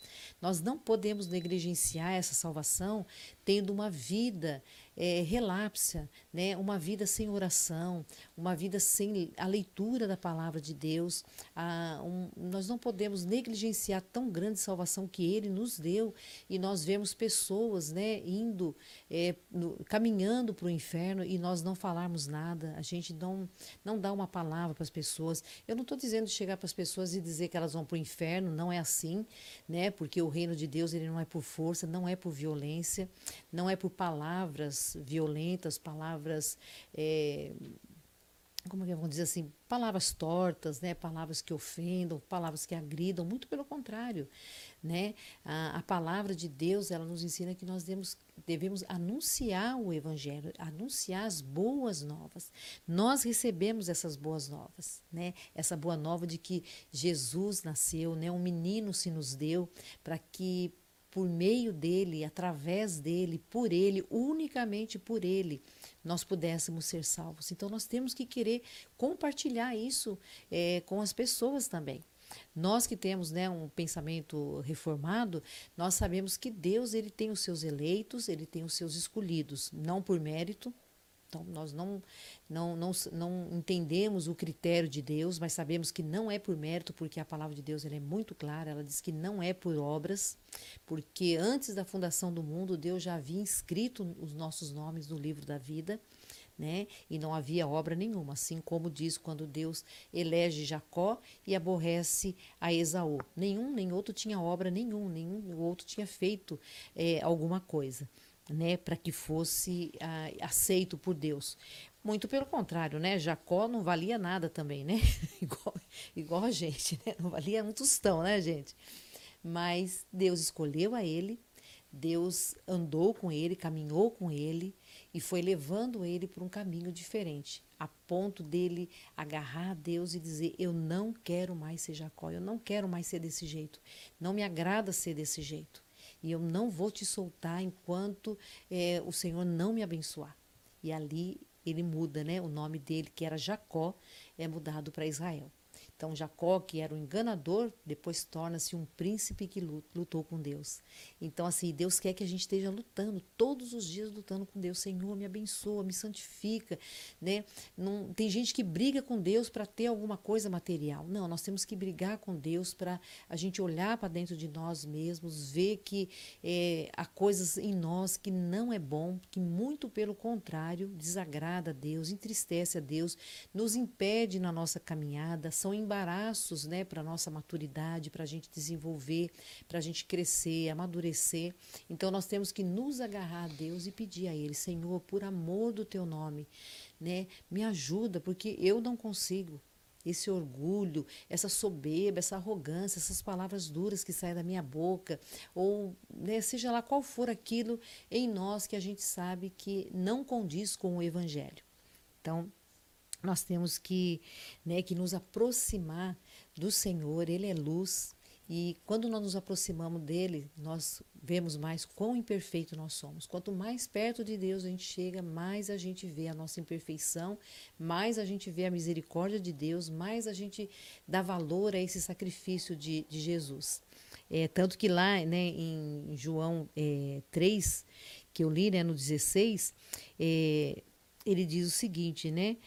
Nós não podemos negligenciar essa salvação tendo uma vida é, relapsa, né? uma vida sem oração, uma vida sem a leitura da palavra de Deus. Ah, um, nós não podemos negligenciar tão grande salvação que Ele nos deu e nós vemos pessoas né, indo, é, no, caminhando para o inferno e nós não falarmos nada, a gente não, não dá uma palavra para as pessoas. Eu não estou dizendo de chegar para as pessoas e dizer que elas vão para o inferno, não é assim, né? porque o reino de Deus ele não é por força, não é por violência, não é por palavras violentas, palavras. É, como é que vamos dizer assim, palavras tortas, né, palavras que ofendam, palavras que agridam, muito pelo contrário, né? A, a palavra de Deus, ela nos ensina que nós devemos, devemos anunciar o evangelho, anunciar as boas novas. Nós recebemos essas boas novas, né? Essa boa nova de que Jesus nasceu, né? Um menino se nos deu para que por meio dele, através dele, por ele, unicamente por ele, nós pudéssemos ser salvos. Então nós temos que querer compartilhar isso é, com as pessoas também. Nós que temos né, um pensamento reformado, nós sabemos que Deus ele tem os seus eleitos, ele tem os seus escolhidos, não por mérito, então, nós não, não, não, não entendemos o critério de Deus, mas sabemos que não é por mérito, porque a palavra de Deus ela é muito clara, ela diz que não é por obras, porque antes da fundação do mundo, Deus já havia inscrito os nossos nomes no livro da vida, né? E não havia obra nenhuma, assim como diz quando Deus elege Jacó e aborrece a Esaú. Nenhum nem outro tinha obra nenhum, nenhum outro tinha feito é, alguma coisa né, para que fosse ah, aceito por Deus. Muito pelo contrário, né? Jacó não valia nada também, né? *laughs* igual, igual a gente, né? Não valia um tostão, né, gente? Mas Deus escolheu a ele, Deus andou com ele, caminhou com ele e foi levando ele por um caminho diferente, a ponto dele agarrar a Deus e dizer: Eu não quero mais ser Jacó, eu não quero mais ser desse jeito, não me agrada ser desse jeito e eu não vou te soltar enquanto é, o Senhor não me abençoar. E ali ele muda, né? O nome dele, que era Jacó, é mudado para Israel. Então, Jacó, que era um enganador, depois torna-se um príncipe que lutou com Deus. Então, assim, Deus quer que a gente esteja lutando, todos os dias lutando com Deus. Senhor, me abençoa, me santifica. Né? Não, tem gente que briga com Deus para ter alguma coisa material. Não, nós temos que brigar com Deus para a gente olhar para dentro de nós mesmos, ver que é, há coisas em nós que não é bom, que muito pelo contrário desagrada a Deus, entristece a Deus, nos impede na nossa caminhada, são embaraços né, para a nossa maturidade, para a gente desenvolver, para a gente crescer, amadurecer. Então nós temos que nos agarrar a Deus e pedir a Ele, Senhor, por amor do teu nome, né, me ajuda, porque eu não consigo esse orgulho, essa soberba, essa arrogância, essas palavras duras que saem da minha boca, ou né, seja lá qual for aquilo em nós que a gente sabe que não condiz com o Evangelho. Então, nós temos que, né, que nos aproximar do Senhor, Ele é luz, e quando nós nos aproximamos dele, nós vemos mais quão imperfeito nós somos. Quanto mais perto de Deus a gente chega, mais a gente vê a nossa imperfeição, mais a gente vê a misericórdia de Deus, mais a gente dá valor a esse sacrifício de, de Jesus. É, tanto que lá né, em João é, 3, que eu li né, no 16, é, ele diz o seguinte, né?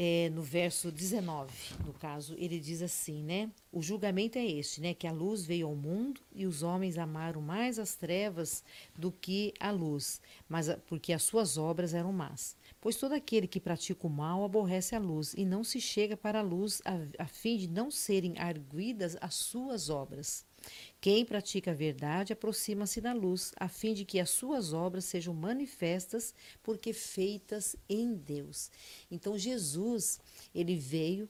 É, no verso 19, no caso, ele diz assim, né? O julgamento é este, né? Que a luz veio ao mundo e os homens amaram mais as trevas do que a luz, mas porque as suas obras eram más. Pois todo aquele que pratica o mal aborrece a luz e não se chega para a luz a, a fim de não serem arguidas as suas obras. Quem pratica a verdade aproxima-se da luz, a fim de que as suas obras sejam manifestas, porque feitas em Deus. Então Jesus, ele veio,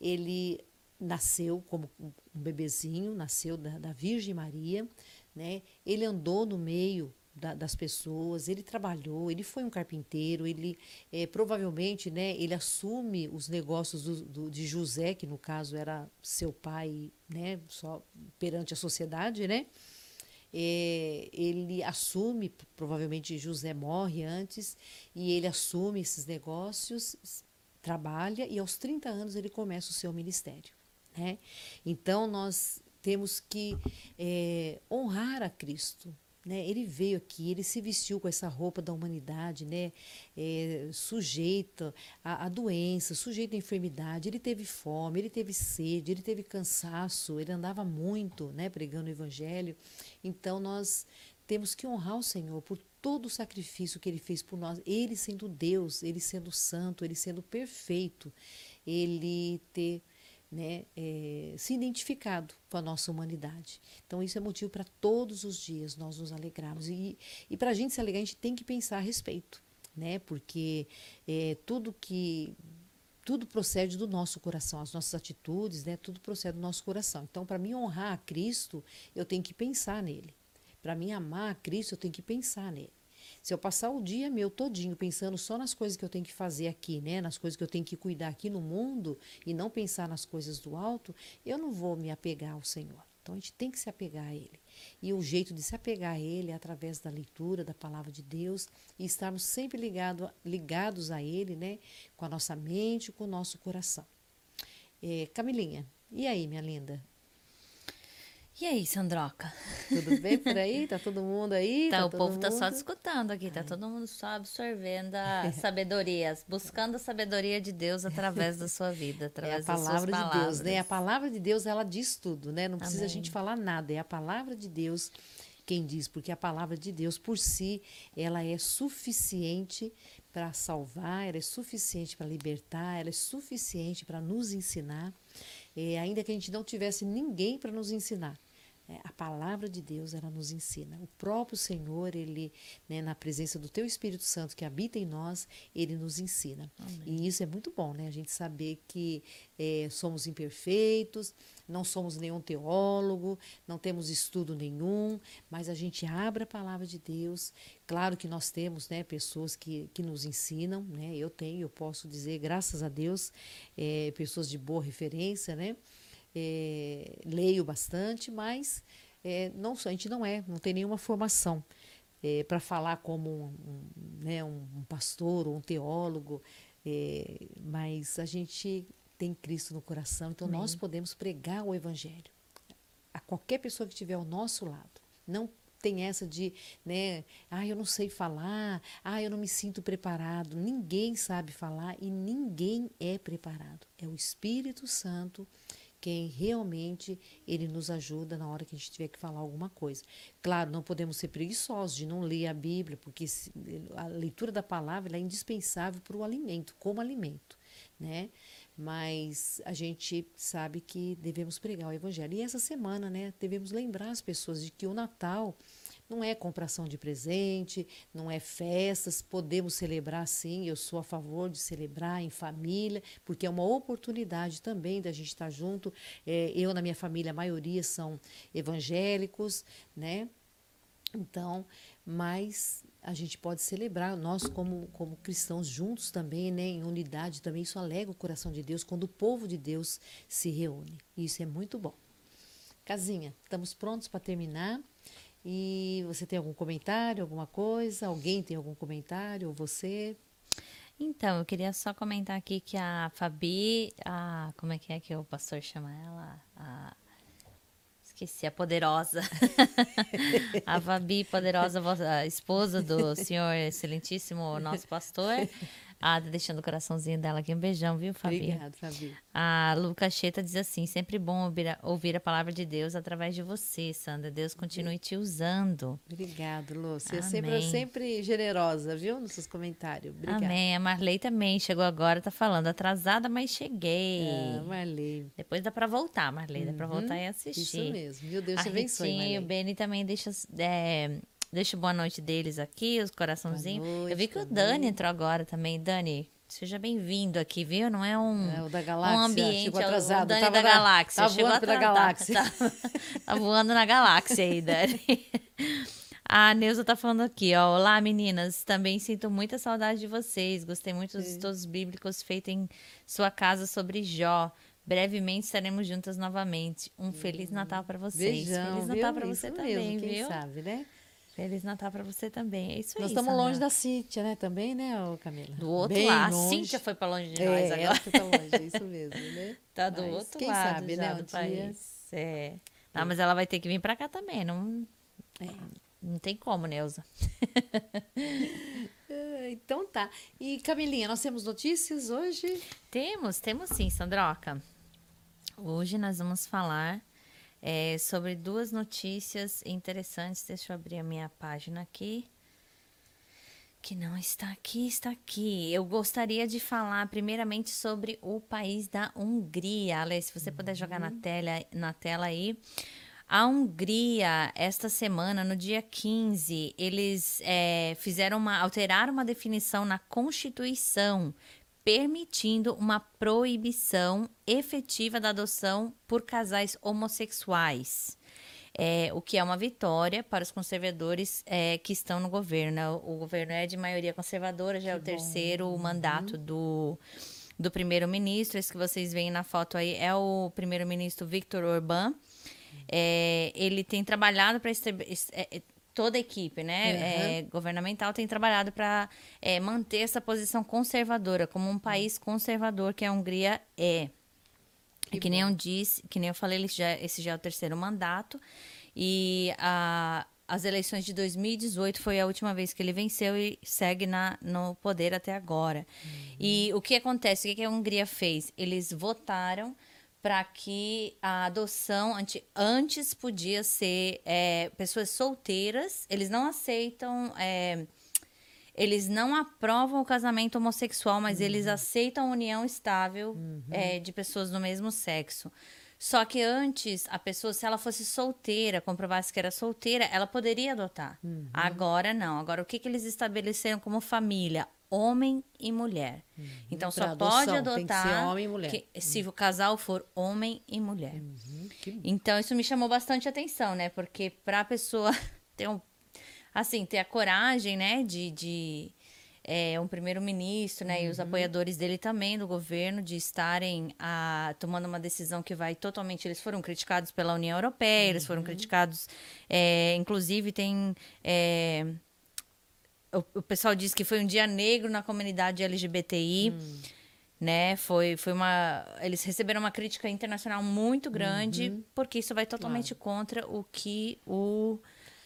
ele nasceu como um bebezinho, nasceu da, da Virgem Maria, né? Ele andou no meio da, das pessoas, ele trabalhou, ele foi um carpinteiro, ele é, provavelmente né, ele assume os negócios do, do, de José, que no caso era seu pai, né, só perante a sociedade, né? É, ele assume, provavelmente José morre antes, e ele assume esses negócios, trabalha, e aos 30 anos ele começa o seu ministério. Né? Então nós temos que é, honrar a Cristo, né? Ele veio aqui, ele se vestiu com essa roupa da humanidade, né? É, sujeito a, a doença, sujeito à enfermidade. Ele teve fome, ele teve sede, ele teve cansaço, ele andava muito né? pregando o evangelho. Então nós temos que honrar o Senhor por todo o sacrifício que ele fez por nós. Ele sendo Deus, ele sendo santo, ele sendo perfeito, ele ter né, é, se identificado com a nossa humanidade. Então, isso é motivo para todos os dias nós nos alegrarmos. E, e para a gente se alegrar, a gente tem que pensar a respeito, né? porque é, tudo que. Tudo procede do nosso coração, as nossas atitudes, né? Tudo procede do nosso coração. Então, para mim honrar a Cristo, eu tenho que pensar nele. Para mim amar a Cristo, eu tenho que pensar nele. Se eu passar o dia meu todinho pensando só nas coisas que eu tenho que fazer aqui, né, nas coisas que eu tenho que cuidar aqui no mundo e não pensar nas coisas do alto, eu não vou me apegar ao Senhor. Então a gente tem que se apegar a Ele. E o jeito de se apegar a Ele é através da leitura da palavra de Deus e estarmos sempre ligado, ligados a Ele, né? Com a nossa mente, com o nosso coração. É, Camilinha, e aí, minha linda? E aí, Sandroca? Tudo bem por aí? Tá todo mundo aí? *laughs* Tá, tá o povo mundo? tá só escutando aqui, tá Ai. todo mundo só absorvendo a *laughs* sabedoria, buscando a sabedoria de Deus através da sua vida, através é a palavra de Deus, né? A palavra de Deus, ela diz tudo, né? Não precisa Amém. a gente falar nada, é a palavra de Deus quem diz, porque a palavra de Deus por si, ela é suficiente para salvar, ela é suficiente para libertar, ela é suficiente para nos ensinar, é, ainda que a gente não tivesse ninguém para nos ensinar. É, a palavra de Deus, ela nos ensina. O próprio Senhor, ele, né, na presença do Teu Espírito Santo que habita em nós, ele nos ensina. Amém. E isso é muito bom, né? A gente saber que é, somos imperfeitos, não somos nenhum teólogo, não temos estudo nenhum, mas a gente abre a palavra de Deus. Claro que nós temos, né, pessoas que, que nos ensinam, né? Eu tenho, eu posso dizer, graças a Deus, é, pessoas de boa referência, né? É, leio bastante, mas é, não, a gente não é, não tem nenhuma formação é, para falar como um, um, né, um, pastor ou um teólogo, é, mas a gente tem Cristo no coração, então Amém. nós podemos pregar o Evangelho a qualquer pessoa que estiver ao nosso lado. Não tem essa de, né, ah, eu não sei falar, ah, eu não me sinto preparado. Ninguém sabe falar e ninguém é preparado. É o Espírito Santo quem realmente ele nos ajuda na hora que a gente tiver que falar alguma coisa. Claro, não podemos ser preguiçosos de não ler a Bíblia, porque a leitura da palavra é indispensável para o alimento, como alimento, né? Mas a gente sabe que devemos pregar o evangelho. E essa semana, né, devemos lembrar as pessoas de que o Natal não é compração de presente, não é festas, podemos celebrar sim, eu sou a favor de celebrar em família, porque é uma oportunidade também da gente estar junto. É, eu, na minha família, a maioria são evangélicos, né? Então, mas a gente pode celebrar, nós como, como cristãos juntos também, né, em unidade também, isso alega o coração de Deus quando o povo de Deus se reúne. Isso é muito bom. Casinha, estamos prontos para terminar. E você tem algum comentário, alguma coisa? Alguém tem algum comentário? Ou você? Então, eu queria só comentar aqui que a Fabi, a, como é que é que o pastor chama ela? A, esqueci, a poderosa. *laughs* a Fabi, poderosa, a esposa do senhor excelentíssimo nosso pastor. Ah, tá deixando o coraçãozinho dela aqui. Um beijão, viu, Fabi? Obrigada, Fabi. A Luca Cheta diz assim: sempre bom ouvir a, palavra de Deus através de você, Sandra. Deus continue te usando. Obrigada, Lu. Você é sempre, sempre generosa, viu, nos seus comentários. Obrigada. Amém. A Marley também chegou agora, tá falando. Atrasada, mas cheguei. Ah, Marley. Depois dá pra voltar, Marley. Dá pra uhum. voltar e assistir. Isso mesmo. Meu Deus, a te abençoe, Marley. o Beni também deixa. É, Deixa boa noite deles aqui, os coraçãozinhos. Eu vi que o Dani entrou agora também. Dani, seja bem-vindo aqui, viu? Não é um, é, o da galáxia, um ambiente. Chegou atrasado. O Dani Tava da na, galáxia. Tá voando pela galáxia. Tá, tá, voando na galáxia aí, Dani. *laughs* A Neuza tá falando aqui, ó. Olá, meninas. Também sinto muita saudade de vocês. Gostei muito dos estudos bíblicos feitos em sua casa sobre Jó. Brevemente estaremos juntas novamente. Um Feliz Natal para vocês. Beijão, Feliz Natal para você mesmo, também, quem viu? sabe, né? Feliz Natal para você também. É isso aí. Nós estamos longe da Cíntia, né? Também, né, Camila? Do outro Bem lado. Longe. A Cíntia foi para longe de nós é, agora. Ela longe, é isso mesmo, né? *laughs* Tá do mas, outro quem lado sabe, já né, do país. É. Ah, mas ela vai ter que vir para cá também. Não, é. não tem como, Neuza. *laughs* então tá. E Camilinha, nós temos notícias hoje? Temos, temos sim, Sandroca. Hoje nós vamos falar é, sobre duas notícias interessantes. Deixa eu abrir a minha página aqui. Que não está aqui, está aqui. Eu gostaria de falar primeiramente sobre o país da Hungria. Alex, se você uhum. puder jogar na tela, na tela aí. A Hungria, esta semana, no dia 15, eles é, fizeram uma. alteraram uma definição na Constituição permitindo uma proibição efetiva da adoção por casais homossexuais. É, o que é uma vitória para os conservadores é, que estão no governo. O governo é de maioria conservadora, já é o terceiro uhum. mandato do, do primeiro-ministro. Esse que vocês veem na foto aí é o primeiro-ministro Viktor Orbán. É, ele tem trabalhado para toda a equipe né, uhum. é, governamental tem trabalhado para é, manter essa posição conservadora, como um país conservador que a Hungria é. Que, que nem eu disse, que nem eu falei, já, esse já é o terceiro mandato. E a, as eleições de 2018 foi a última vez que ele venceu e segue na, no poder até agora. Uhum. E o que acontece? O que a Hungria fez? Eles votaram para que a adoção antes podia ser é, pessoas solteiras, eles não aceitam. É, eles não aprovam o casamento homossexual, mas uhum. eles aceitam a união estável uhum. é, de pessoas do mesmo sexo. Só que antes, a pessoa, se ela fosse solteira, comprovasse que era solteira, ela poderia adotar. Uhum. Agora não. Agora, o que, que eles estabeleceram como família? Homem e mulher. Uhum. Então só adoção, pode adotar homem e mulher. Que, se o casal for homem e mulher. Uhum. Então isso me chamou bastante atenção, né? Porque para a pessoa *laughs* ter um, assim ter a coragem, né, de, de é, um primeiro-ministro, né, uhum. e os uhum. apoiadores dele também do governo de estarem a, tomando uma decisão que vai totalmente. Eles foram criticados pela União Europeia, eles foram uhum. criticados, é, inclusive tem é, o, o, pessoal diz que foi um dia negro na comunidade LGBTI. Hum. né? Foi, foi uma. Eles receberam uma crítica internacional muito grande, Uhum. porque isso vai totalmente contra o que o,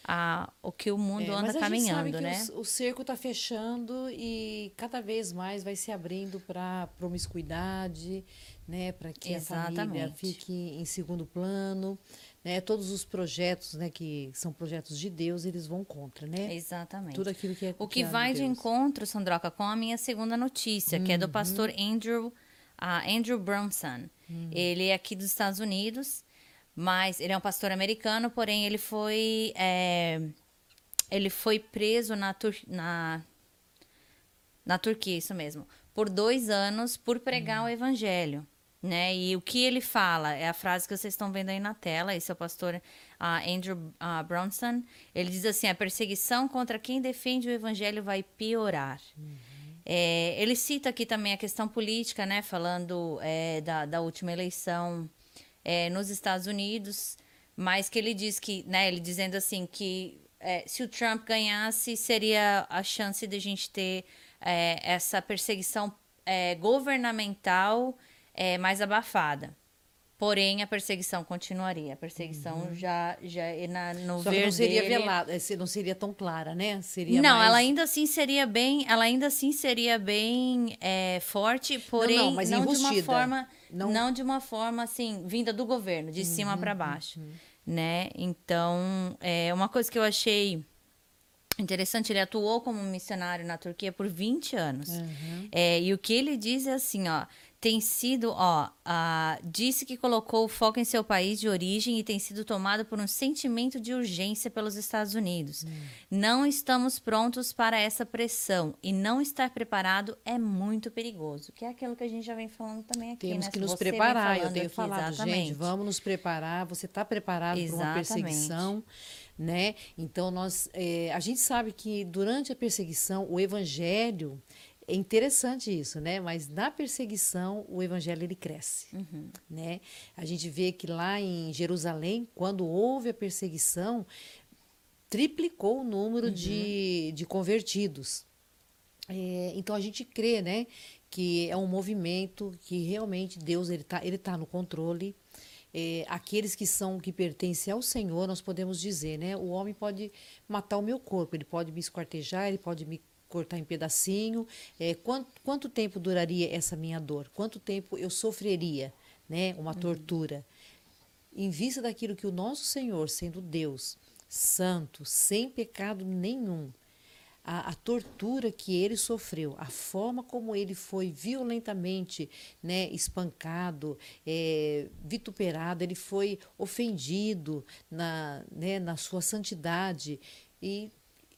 a, o que o mundo É, anda caminhando, né? o, o cerco está fechando e cada vez mais vai se abrindo para promiscuidade, né, para que a família Exatamente. fique em segundo plano, né? Todos os projetos, né, que são projetos de Deus, eles vão contra, né? Exatamente. Tudo aquilo que é O que vai de encontro, Sandroca, com a minha segunda notícia, que é Uhum. do pastor Andrew, ah, Andrew Brunson. Hum. Ele é aqui dos Estados Unidos, mas ele é um pastor americano, porém ele foi é, ele foi preso na, Tur na na Turquia, isso mesmo, por dois anos por pregar Hum. o evangelho. Né? E o que ele fala é a frase que vocês estão vendo aí na tela. Esse é o pastor ah, Andrew ah, Bronson. Ele diz assim: a perseguição contra quem defende o evangelho vai piorar. É, ele cita aqui também a questão política, né? Falando é, da, da última eleição é, nos Estados Unidos, mas que ele diz que, né? Ele dizendo assim que é, se o Trump ganhasse, seria a chance de a gente ter é, essa perseguição é, governamental é, mais abafada. Porém, a perseguição continuaria. A perseguição já, já é na, no Uhum. Só ver não seria dele- velada, eh, não seria tão clara, né? Seria não, mais... ela ainda assim seria bem, ela ainda assim seria bem é, forte, porém não, mas de uma forma, Não- não... de uma forma assim vinda do governo, de cima para baixo, né? Então, é uma coisa que eu achei interessante, ele atuou como missionário na Turquia por 20 anos. É, e o que ele diz é assim, ó, tem sido, ó, ah, disse que colocou o foco em seu país de origem e tem sido tomado por um sentimento de urgência pelos Estados Unidos. Não estamos prontos para essa pressão e não estar preparado é muito perigoso, que é aquilo que a gente já vem falando também aqui, Temos né? que nos Você preparar. Eu tenho aqui, falado, gente, exatamente. vamos nos preparar. Você está preparado para uma perseguição, né? Então nós, eh, a gente sabe que durante a perseguição o evangelho é interessante isso, né? Mas na perseguição o evangelho ele cresce, Uhum. né? A gente vê que lá em Jerusalém, quando houve a perseguição, triplicou o número de, de convertidos. É, então a gente crê, né, que é um movimento que realmente Deus ele tá, ele tá no controle. É, aqueles que são que pertencem ao Senhor, nós podemos dizer, né, o homem pode matar o meu corpo, ele pode me esquartejar, ele pode me cortar em pedacinho. É, quanto, quanto tempo duraria essa minha dor? Quanto tempo eu sofreria, né, uma tortura? Em vista daquilo que o nosso Senhor, sendo Deus, santo, sem pecado nenhum, a, a tortura que ele sofreu, a forma como ele foi violentamente né, espancado, é, vituperado, ele foi ofendido na, né, na sua santidade e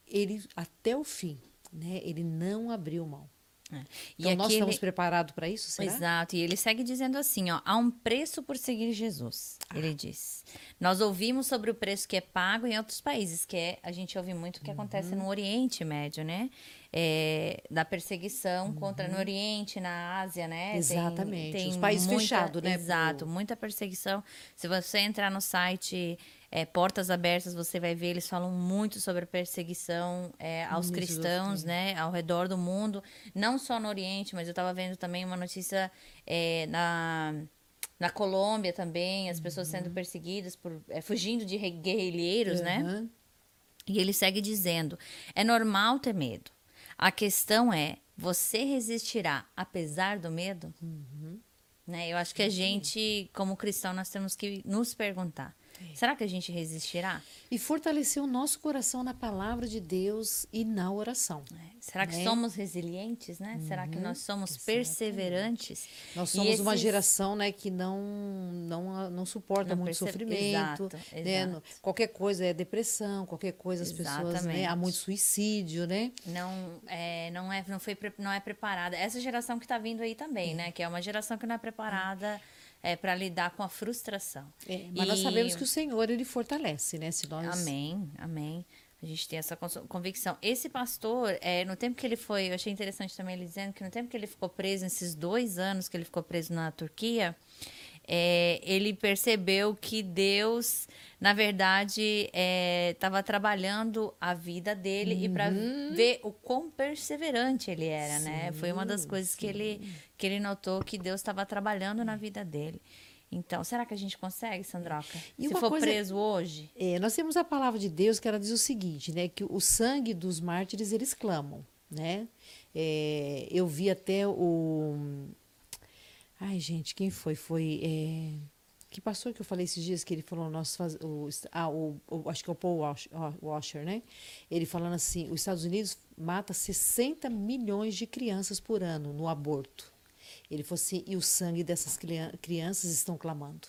ele até o fim, né, ele não abriu mão. É. E Então nós aqui estamos ele- preparados para isso, será? Exato, e ele segue dizendo assim, ó, há um preço por seguir Jesus, Ah. ele diz. Nós ouvimos sobre o preço que é pago em outros países, que é, a gente ouve muito o que acontece Uhum. no Oriente Médio, né? É, da perseguição contra no Oriente, na Ásia, né? Tem- Uhum. Exatamente, tem os países fechados, né, Exato, muita perseguição. Se você entrar no site é, Portas Abertas, você vai ver, eles falam muito sobre a perseguição é, aos cristãos, né? Ao redor do mundo, não só no Oriente, mas eu estava vendo também uma notícia é, na, na Colômbia também, as pessoas sendo perseguidas, por, é, fugindo de guerrilheiros, né? Aham. E ele segue dizendo: é normal ter medo. A questão é: você resistirá apesar do medo? Né? Eu acho que a gente, como cristão, nós temos que nos perguntar: será que a gente resistirá? E fortalecer o nosso coração na palavra de Deus e na oração. Será que Né? somos resilientes, né? Será que nós somos perseverantes? Nós somos uma esses- geração né, que não, não, não suporta Não muito percebe- sofrimento. Exato, né? exato. Qualquer coisa é depressão, qualquer coisa as pessoas. Né? Exatamente. Há muito suicídio, né? Não é, não é, não foi, não é preparada. Essa geração que está vindo aí também, né? Que é uma geração que não é preparada é, para lidar com a frustração. É, mas nós E- sabemos que o Senhor ele fortalece, né? Se nós Amém, amém. A gente tem essa convicção. Esse pastor, é, no tempo que ele foi, eu achei interessante também ele dizendo que no tempo que ele ficou preso, nesses dois anos que ele ficou preso na Turquia, é, ele percebeu que Deus, na verdade, estava é, trabalhando a vida dele uhum. e para ver o quão perseverante ele era, sim, né? Foi uma das coisas que ele, que ele notou que Deus estava trabalhando na vida dele. Então, será que a gente consegue, Sandroca? E Se for coisa, preso hoje? É, nós temos a palavra de Deus que ela diz o seguinte, né? Que o sangue dos mártires eles clamam, né? É, eu vi até o Ai, gente, quem foi? Foi. É... Que pastor que eu falei esses dias que ele falou, nós faz, o, ah, o, o, acho que é o Paul Washer, né? Ele falando assim: os Estados Unidos mata 60 milhões de crianças por ano no aborto. Ele falou assim: e o sangue dessas crianças estão clamando.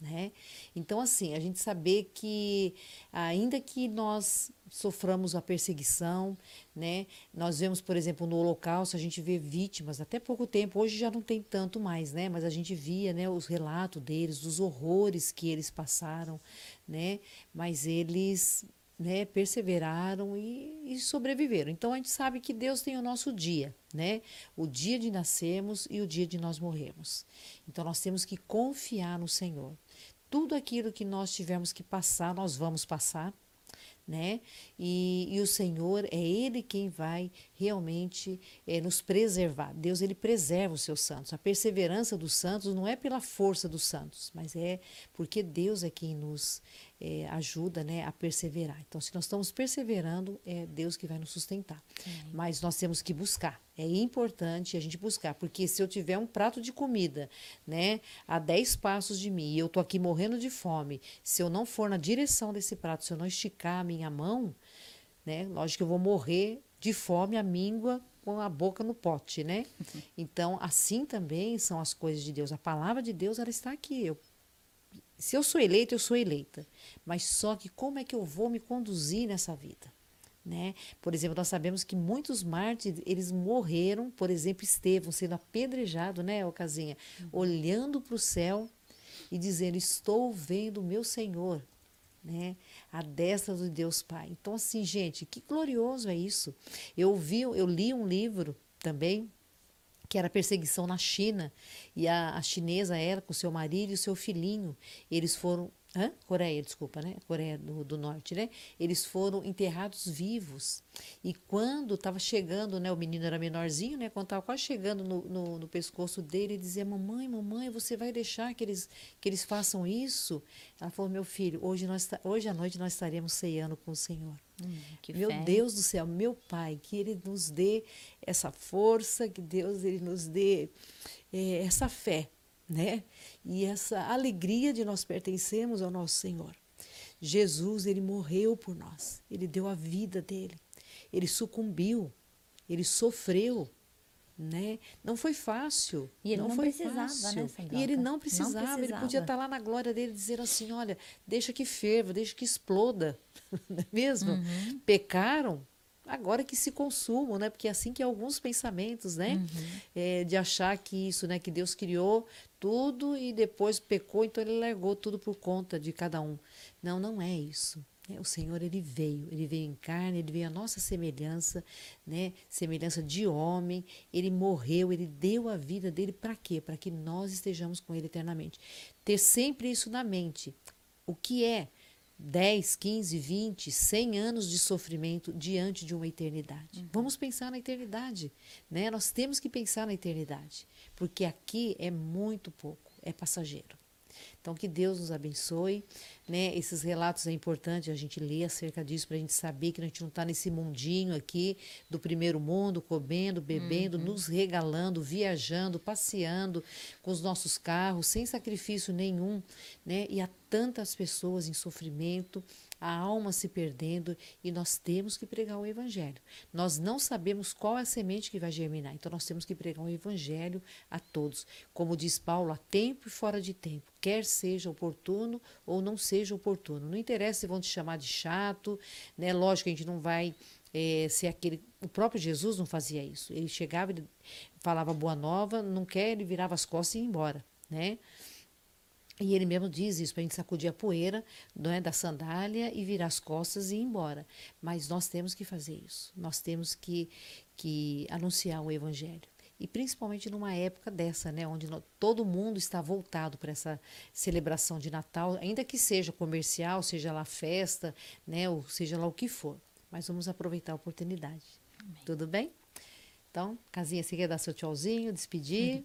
Né? Então, assim, a gente saber que, ainda que nós soframos a perseguição, né? nós vemos, por exemplo, no Holocausto, a gente vê vítimas, até pouco tempo, hoje já não tem tanto mais, né? mas a gente via né, os relatos deles, dos horrores que eles passaram, né? mas eles né, perseveraram e, e, sobreviveram. Então a gente sabe que Deus tem o nosso dia, né? O dia de nascermos e o dia de nós morrermos. Então nós temos que confiar no Senhor. Tudo aquilo que nós tivermos que passar, nós vamos passar, né? E, e, o Senhor é Ele quem vai realmente é, nos preservar. Deus ele preserva os seus santos. A perseverança dos santos não é pela força dos santos, mas é porque Deus é quem nos é, ajuda né, a perseverar. Então, se nós estamos perseverando, é Deus que vai nos sustentar. Mas nós temos que buscar. É importante a gente buscar, porque se eu tiver um prato de comida né, a 10 passos de mim e eu estou aqui morrendo de fome, se eu não for na direção desse prato, se eu não esticar a minha mão, né, lógico que eu vou morrer de fome, a míngua com a boca no pote, né? Então, assim também são as coisas de Deus. A palavra de Deus, ela está aqui. Eu se eu sou eleita, eu sou eleita. Mas só que como é que eu vou me conduzir nessa vida? Né? Por exemplo, nós sabemos que muitos mártires, eles morreram, por exemplo, Estevão sendo apedrejado, né, Ocasinha? Uhum. Olhando para o céu e dizendo, estou vendo o meu Senhor, né? A destra do Deus Pai. Então, assim, gente, que glorioso é isso. Eu vi, eu li um livro também que era perseguição na China, e a, a chinesa era com seu marido e o seu filhinho. Eles foram Hã? Coreia, desculpa, né? Coreia do, do, Norte, né? Eles foram enterrados vivos. E quando estava chegando, né? O menino era menorzinho, né? Quando estava quase chegando no, no, no, pescoço dele, ele dizia: Mamãe, mamãe, você vai deixar que eles, que eles façam isso? Ela falou: Meu filho, hoje, nós, hoje à noite nós estaremos ceando com o Senhor. Hum, meu fé. Deus do céu, meu Pai, que Ele nos dê essa força, que Deus ele nos dê é, essa fé né? E essa alegria de nós pertencermos ao nosso Senhor. Jesus, ele morreu por nós. Ele deu a vida dele. Ele sucumbiu. Ele sofreu, né? Não foi fácil. E ele não, não foi precisava, fácil. né, E ele não precisava, não precisava, ele podia estar lá na glória dele dizer assim, olha, deixa que ferva, deixa que exploda, *laughs* não é mesmo? Uhum. Pecaram, agora que se consumam, né? Porque é assim que alguns pensamentos, né? Uhum. É, de achar que isso, né? Que Deus criou tudo e depois pecou, então ele largou tudo por conta de cada um. Não, não é isso. É, o Senhor ele veio, ele veio em carne, ele veio a nossa semelhança, né? Semelhança de homem. Ele morreu, ele deu a vida dele para quê? Para que nós estejamos com ele eternamente. Ter sempre isso na mente. O que é 10, 15, 20, 100 anos de sofrimento diante de uma eternidade. Uhum. Vamos pensar na eternidade, né? Nós temos que pensar na eternidade, porque aqui é muito pouco, é passageiro. Então, que Deus nos abençoe. Né? Esses relatos é importante a gente ler acerca disso para a gente saber que a gente não está nesse mundinho aqui do primeiro mundo, comendo, bebendo, uhum. nos regalando, viajando, passeando com os nossos carros, sem sacrifício nenhum. Né? E há tantas pessoas em sofrimento a alma se perdendo e nós temos que pregar o evangelho. Nós não sabemos qual é a semente que vai germinar, então nós temos que pregar o evangelho a todos. Como diz Paulo, a tempo e fora de tempo, quer seja oportuno ou não seja oportuno. Não interessa se vão te chamar de chato, né? Lógico que a gente não vai é, ser aquele. O próprio Jesus não fazia isso. Ele chegava, ele falava boa nova, não quer, ele virava as costas e ia embora, né? E ele mesmo diz isso, para a gente sacudir a poeira não é, da sandália e virar as costas e ir embora. Mas nós temos que fazer isso. Nós temos que, que anunciar o Evangelho. e principalmente numa época dessa, né, onde no, todo mundo está voltado para essa celebração de Natal, ainda que seja comercial, seja lá festa, né, ou seja lá o que for. Mas vamos aproveitar a oportunidade. Amém. Tudo bem? Então, Casinha, você quer dar seu tchauzinho, despedir? Uhum.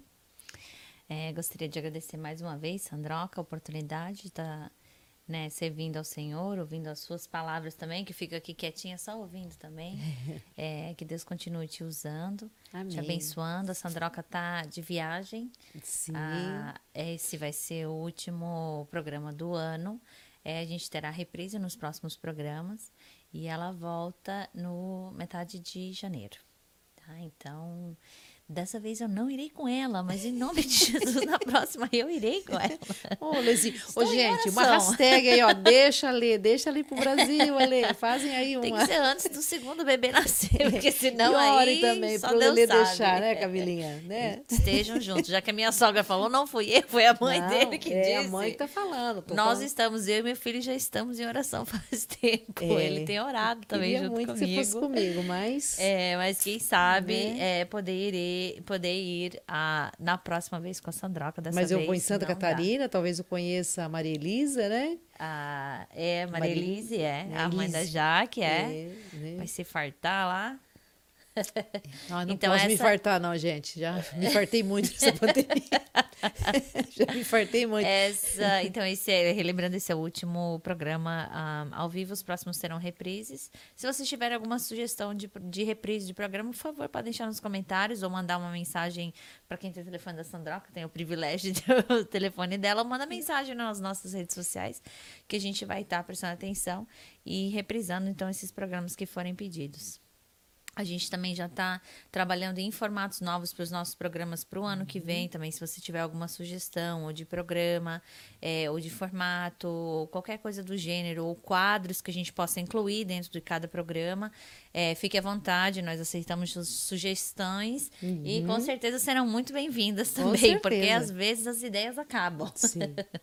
É, gostaria de agradecer mais uma vez, Sandroca, a oportunidade de estar né, servindo ao Senhor, ouvindo as suas palavras também, que fica aqui quietinha só ouvindo também. *laughs* É, que Deus continue te usando, Amém. te abençoando. A Sandroca tá de viagem. Sim. Ah, esse vai ser o último programa do ano. É, a gente terá reprise nos próximos programas e ela volta no metade de janeiro. Tá? Então, Dessa vez eu não irei com ela, mas em nome de *laughs* Jesus, na próxima eu irei com ela. Ô, Lesi, ô, gente, uma hashtag aí, ó. Deixa ler, deixa ali pro Brasil, Ale. Fazem aí uma. Tem que ser antes do segundo bebê nascer, *laughs* porque senão e aí. também, só pro Deus Lelê sabe. deixar, né, Camilinha? Né? Estejam juntos. Já que a minha sogra falou, não fui eu, foi a mãe não, dele que é disse. É a mãe que tá falando. Nós falando. estamos, eu e meu filho já estamos em oração *laughs* faz tempo. É. Ele tem orado também Queria junto muito comigo. que você fosse comigo, mas. É, mas quem sabe né? é, poder ir, poder ir ir a, na próxima vez com a Sandroca. Dessa Mas eu vez, vou em Santa Catarina, dá. talvez eu conheça a Maria Elisa, né? Ah, é, Maria Elise, é. A mãe da Jaque, é. é né? Vai se fartar lá. *laughs* Não, não então, posso essa... me fartar, não, gente. Já me fartei muito nessa *laughs* pandemia. *laughs* Já me fartei muito. Essa, então, esse é, relembrando, esse é o último programa um, ao vivo. Os próximos serão reprises. Se vocês tiverem alguma sugestão de, de reprise de programa, por favor, pode deixar nos comentários ou mandar uma mensagem para quem tem o telefone da Sandroca, tem o privilégio de ter o telefone dela. Manda mensagem nas nossas redes sociais que a gente vai estar prestando atenção e reprisando, então, esses programas que forem pedidos. A gente também já está trabalhando em formatos novos para os nossos programas para o ano que vem uhum. também. Se você tiver alguma sugestão, ou de programa, é, ou de formato, ou qualquer coisa do gênero, ou quadros que a gente possa incluir dentro de cada programa, é, fique à vontade. Nós aceitamos sugestões uhum. e com certeza serão muito bem-vindas também, porque às vezes as ideias acabam. Sim,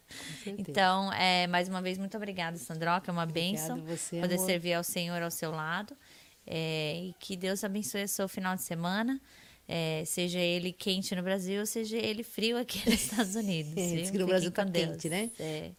*laughs* então, é, mais uma vez, muito obrigada, Sandroca. É uma bênção poder amor. servir ao Senhor ao seu lado. É, e que Deus abençoe o seu final de semana. É, seja ele quente no Brasil, seja ele frio aqui nos *laughs* Estados Unidos. É, diz que no Brasil está quente, né? É.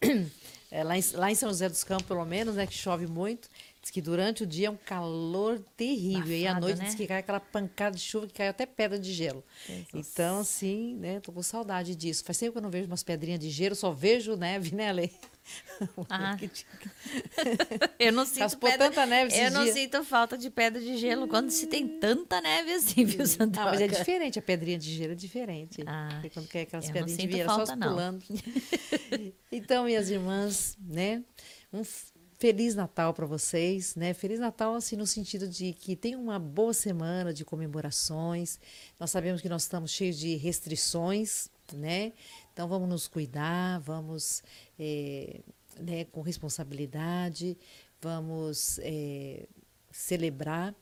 É, lá, em, lá em São José dos Campos, pelo menos, né, que chove muito, diz que durante o dia é um calor terrível. Bafado, e à noite né? diz que cai aquela pancada de chuva que cai até pedra de gelo. Jesus. Então, assim, né, tô com saudade disso. Faz tempo que eu não vejo umas pedrinhas de gelo, só vejo neve, né, Ale? *laughs* Ah. *laughs* eu não sinto Raspou pedra, tanta neve Eu não dias. sinto falta de pedra de gelo quando se tem tanta neve assim, viu, Sandra? Ah, mas é diferente, a pedrinha de gelo é diferente. Ah, quando cai aquelas pedrinhas de vieira, só não. pulando. *laughs* então, minhas irmãs, né? Um feliz Natal para vocês, né? Feliz Natal assim no sentido de que tenham uma boa semana de comemorações. Nós sabemos que nós estamos cheios de restrições, né? Então vamos nos cuidar, vamos eh, né, com responsabilidade, vamos eh, celebrar,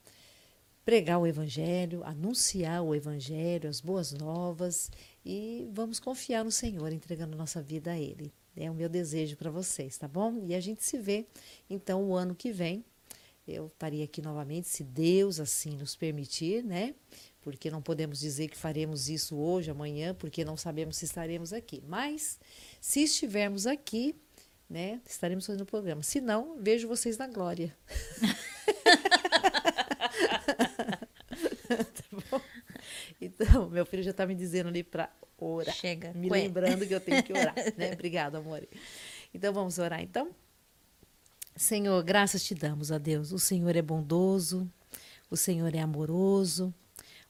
pregar o Evangelho, anunciar o Evangelho, as boas novas e vamos confiar no Senhor, entregando nossa vida a Ele. É o meu desejo para vocês, tá bom? E a gente se vê então o ano que vem. Eu estaria aqui novamente, se Deus assim nos permitir, né? Porque não podemos dizer que faremos isso hoje, amanhã, porque não sabemos se estaremos aqui. Mas, se estivermos aqui, né, estaremos fazendo o programa. Se não, vejo vocês na glória. *laughs* tá bom? Então, meu filho já está me dizendo ali para orar. Chega. Me Ué. lembrando que eu tenho que orar, né? *laughs* Obrigada, amor. Então, vamos orar, então? Senhor, graças te damos a Deus. O Senhor é bondoso, o Senhor é amoroso,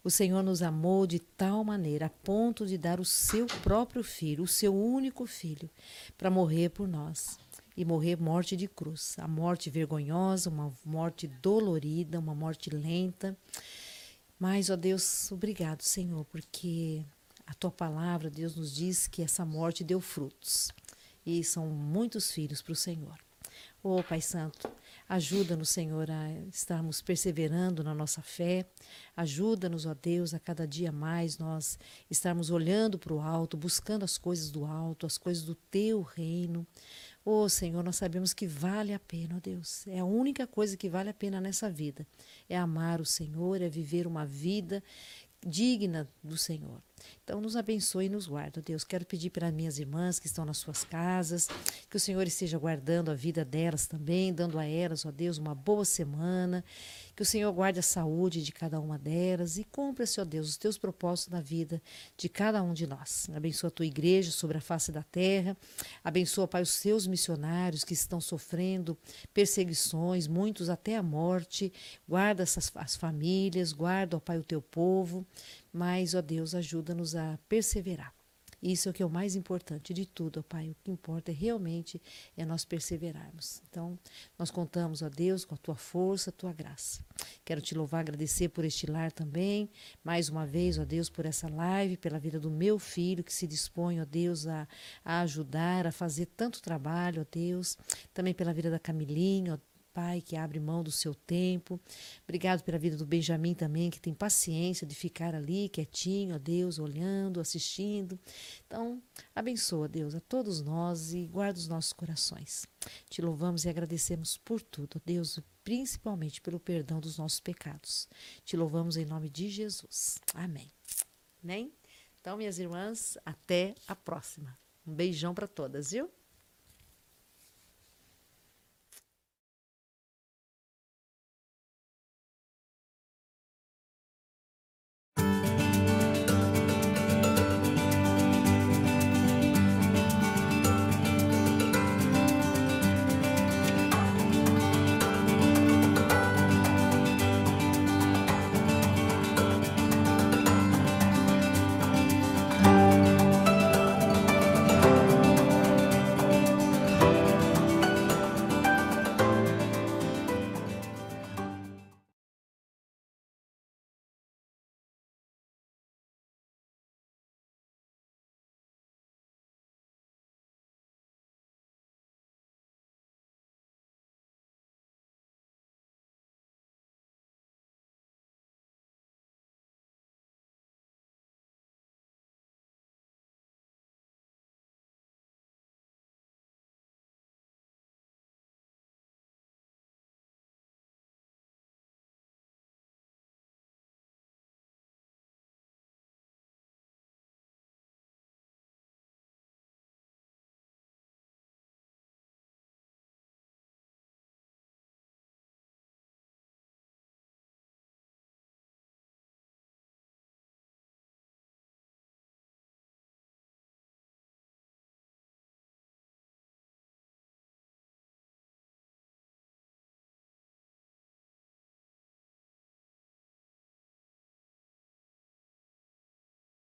o Senhor nos amou de tal maneira a ponto de dar o seu próprio filho, o seu único filho, para morrer por nós. E morrer morte de cruz, a morte vergonhosa, uma morte dolorida, uma morte lenta. Mas, ó Deus, obrigado, Senhor, porque a tua palavra, Deus, nos diz que essa morte deu frutos. E são muitos filhos para o Senhor. Ô Pai Santo, ajuda-nos, Senhor, a estarmos perseverando na nossa fé. Ajuda-nos, ó Deus, a cada dia mais nós estarmos olhando para o alto, buscando as coisas do alto, as coisas do teu reino. Ô Senhor, nós sabemos que vale a pena, ó Deus. É a única coisa que vale a pena nessa vida. É amar o Senhor, é viver uma vida digna do Senhor. Então, nos abençoe e nos guarde, Deus. Quero pedir para minhas irmãs que estão nas suas casas, que o Senhor esteja guardando a vida delas também, dando a elas, ó Deus, uma boa semana. Que o Senhor guarde a saúde de cada uma delas e cumpra-se, ó Deus, os teus propósitos na vida de cada um de nós. Abençoa a tua igreja sobre a face da terra. Abençoa, Pai, os seus missionários que estão sofrendo perseguições, muitos até a morte. Guarda essas, as famílias, guarda, ó Pai, o teu povo. Mas, ó Deus, ajuda-nos a perseverar. Isso é o que é o mais importante de tudo, ó Pai. O que importa realmente é nós perseverarmos. Então, nós contamos, ó Deus, com a tua força, a tua graça. Quero te louvar, agradecer por este lar também. Mais uma vez, ó Deus, por essa live, pela vida do meu filho que se dispõe, ó Deus, a, a ajudar, a fazer tanto trabalho, ó Deus. Também pela vida da Camilinha, ó Pai, que abre mão do seu tempo. Obrigado pela vida do Benjamin também, que tem paciência de ficar ali quietinho, ó Deus, olhando, assistindo. Então, abençoa, Deus, a todos nós e guarda os nossos corações. Te louvamos e agradecemos por tudo, Deus, principalmente pelo perdão dos nossos pecados. Te louvamos em nome de Jesus. Amém. Amém? Então, minhas irmãs, até a próxima. Um beijão para todas, viu?